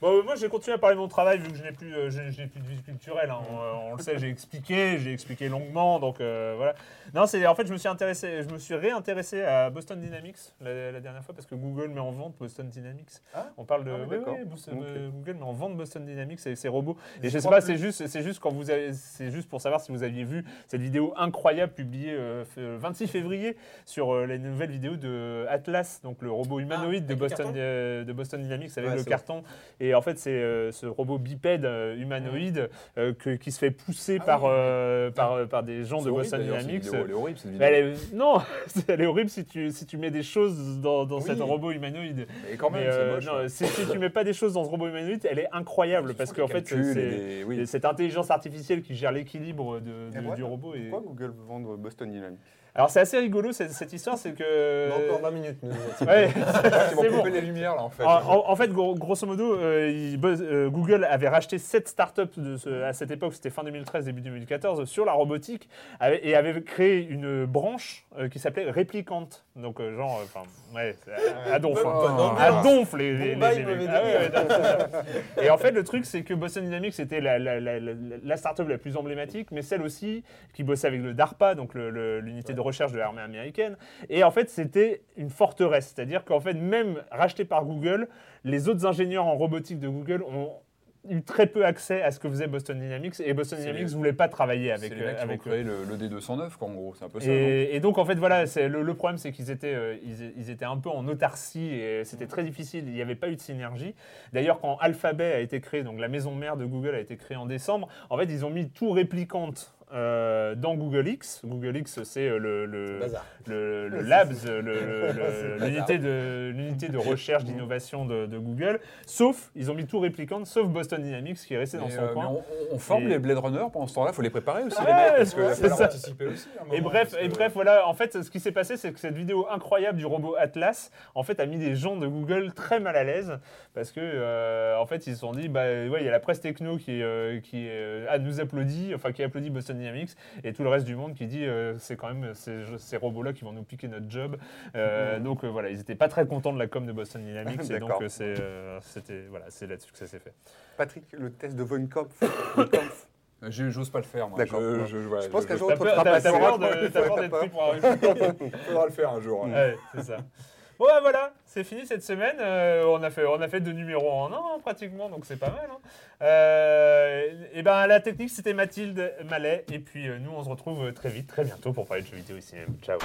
Bon, euh, moi, je vais continuer à parler de mon travail vu que je n'ai plus, euh, je, je n'ai plus de vie culturelle. hein. On, on le sait, j'ai expliqué, j'ai expliqué longuement. Donc euh, voilà. Non, c'est en fait, je me suis intéressé, je me suis réintéressé à Boston Dynamics la, la dernière fois parce que Google met en vente Boston Dynamics. Ah on parle de Ah oui, oui, d'accord. oui, Bos- Ok. euh, Google met en vente Boston Dynamics avec ses robots. Et Je je sais crois pas, c'est juste, c'est juste quand vous avez, c'est juste pour savoir si vous aviez vu cette vidéo incroyable publiée euh, f- le 26 février sur euh, les nouvelles vidéos de Atlas, donc le robot humanoïde de avec le Boston, carton euh, de Boston Dynamics avec Ouais, le c'est carton. Et en fait, c'est euh, ce robot bipède euh, humanoïde euh, que- qui se fait pousser Ah par, oui. par, par des gens de horrible, Boston Dynamics. vidéo, Elle est horrible cette vidéo. elle est- non, [laughs] elle est horrible si tu, si tu mets des choses dans, dans Oui. cet robot humanoïde. Mais quand même, Mais, c'est moche. non, si, si tu mets pas des choses dans ce robot humanoïde, elle est incroyable parce qu'en fait, et c'est des- oui. et cette intelligence artificielle qui gère l'équilibre de- Et de- ouais, du robot. Et... Pourquoi Google vendre Boston Dynamics? Alors c'est assez rigolo cette, cette histoire, c'est que. Encore 20 minutes. nous. Ouais, [laughs] c'est couper bon. les lumières là en fait. En, en- en fait, gros- grosso modo, euh, il euh, Google avait racheté 7 startups de ce- à cette époque, c'était fin 2013, début 2014, sur la robotique et avait créé une branche euh, qui s'appelait Replicant. Donc, genre, enfin, ouais, à, donf. Hein. À donf, les. Ah. Et en fait, le truc, c'est que Boston Dynamics était la, la, la, la, startup la plus emblématique, mais celle aussi qui bossait avec le DARPA, donc le- le- l'unité de recherche de l'armée américaine. Et en fait, c'était une forteresse. C'est-à-dire qu'en fait, même racheté par Google, les autres ingénieurs en robotique de Google ont eu très peu accès à ce que faisait Boston Dynamics et Boston Dynamics ne voulait pas travailler avec, les mecs euh, qui avec créer le, le D209 quoi en gros, c'est un peu ça. Et, et donc en fait voilà, c'est le, le problème c'est qu'ils étaient, euh, ils, ils étaient un peu en autarcie et c'était très difficile. Il n'y avait pas eu de synergie. D'ailleurs quand Alphabet a été créé, donc la maison mère de Google a été créée en décembre, en fait ils ont mis tout réplicante. Euh, dans Google X, Google X c'est euh, le, le, Bazar. le, le [laughs] Labs, le- le- le- l'unité de, recherche d'innovation de, de Google, sauf, ils ont mis tout réplicante, sauf Boston Dynamics qui est resté dans son euh, mais coin. on, on forme Et- les Blade Runner pendant ce temps-là, faut les préparer aussi Ouais, les mecs parce qu'il c'est falloir ça. anticiper aussi. Et bref, et que- bref, voilà, en fait, ce qui s'est passé, c'est que cette vidéo incroyable du robot Atlas, en fait, a mis des gens de Google très mal à l'aise, parce que, euh, en fait, ils se sont dit, bah, ouais, il y a la presse techno qui, euh, qui nous applaudit, enfin, qui applaudit Boston Dynamics, et tout le reste du monde qui dit, euh, c'est quand même ces, ces robots-là qui vont nous piquer notre job. Euh, Donc, euh, voilà, ils n'étaient pas très contents de la com de Boston Dynamics, et donc, euh, c'est, euh, c'était, voilà, c'est là-dessus que ça s'est fait. Patrick, le test de Von Kampf. [coughs] Von Kampf. Je- J'ose pas le faire. moi. D'accord. Je, je, ouais, Je pense qu'un jour, on te fera passer. t'as peur de- Ouais, t'as peur t'as d'être peur. pris pour un faudra le faire un jour. ouais. Ouais, c'est ça. Bon, bah, voilà, c'est fini cette semaine. Euh, on, a fait, on a deux numéros en un, hein, pratiquement, donc c'est pas mal. hein. Euh, et ben, la technique, c'était Mathilde Mallet. Et puis, euh, nous, on se retrouve très vite, très bientôt pour parler de jeux vidéo ici même. Ciao.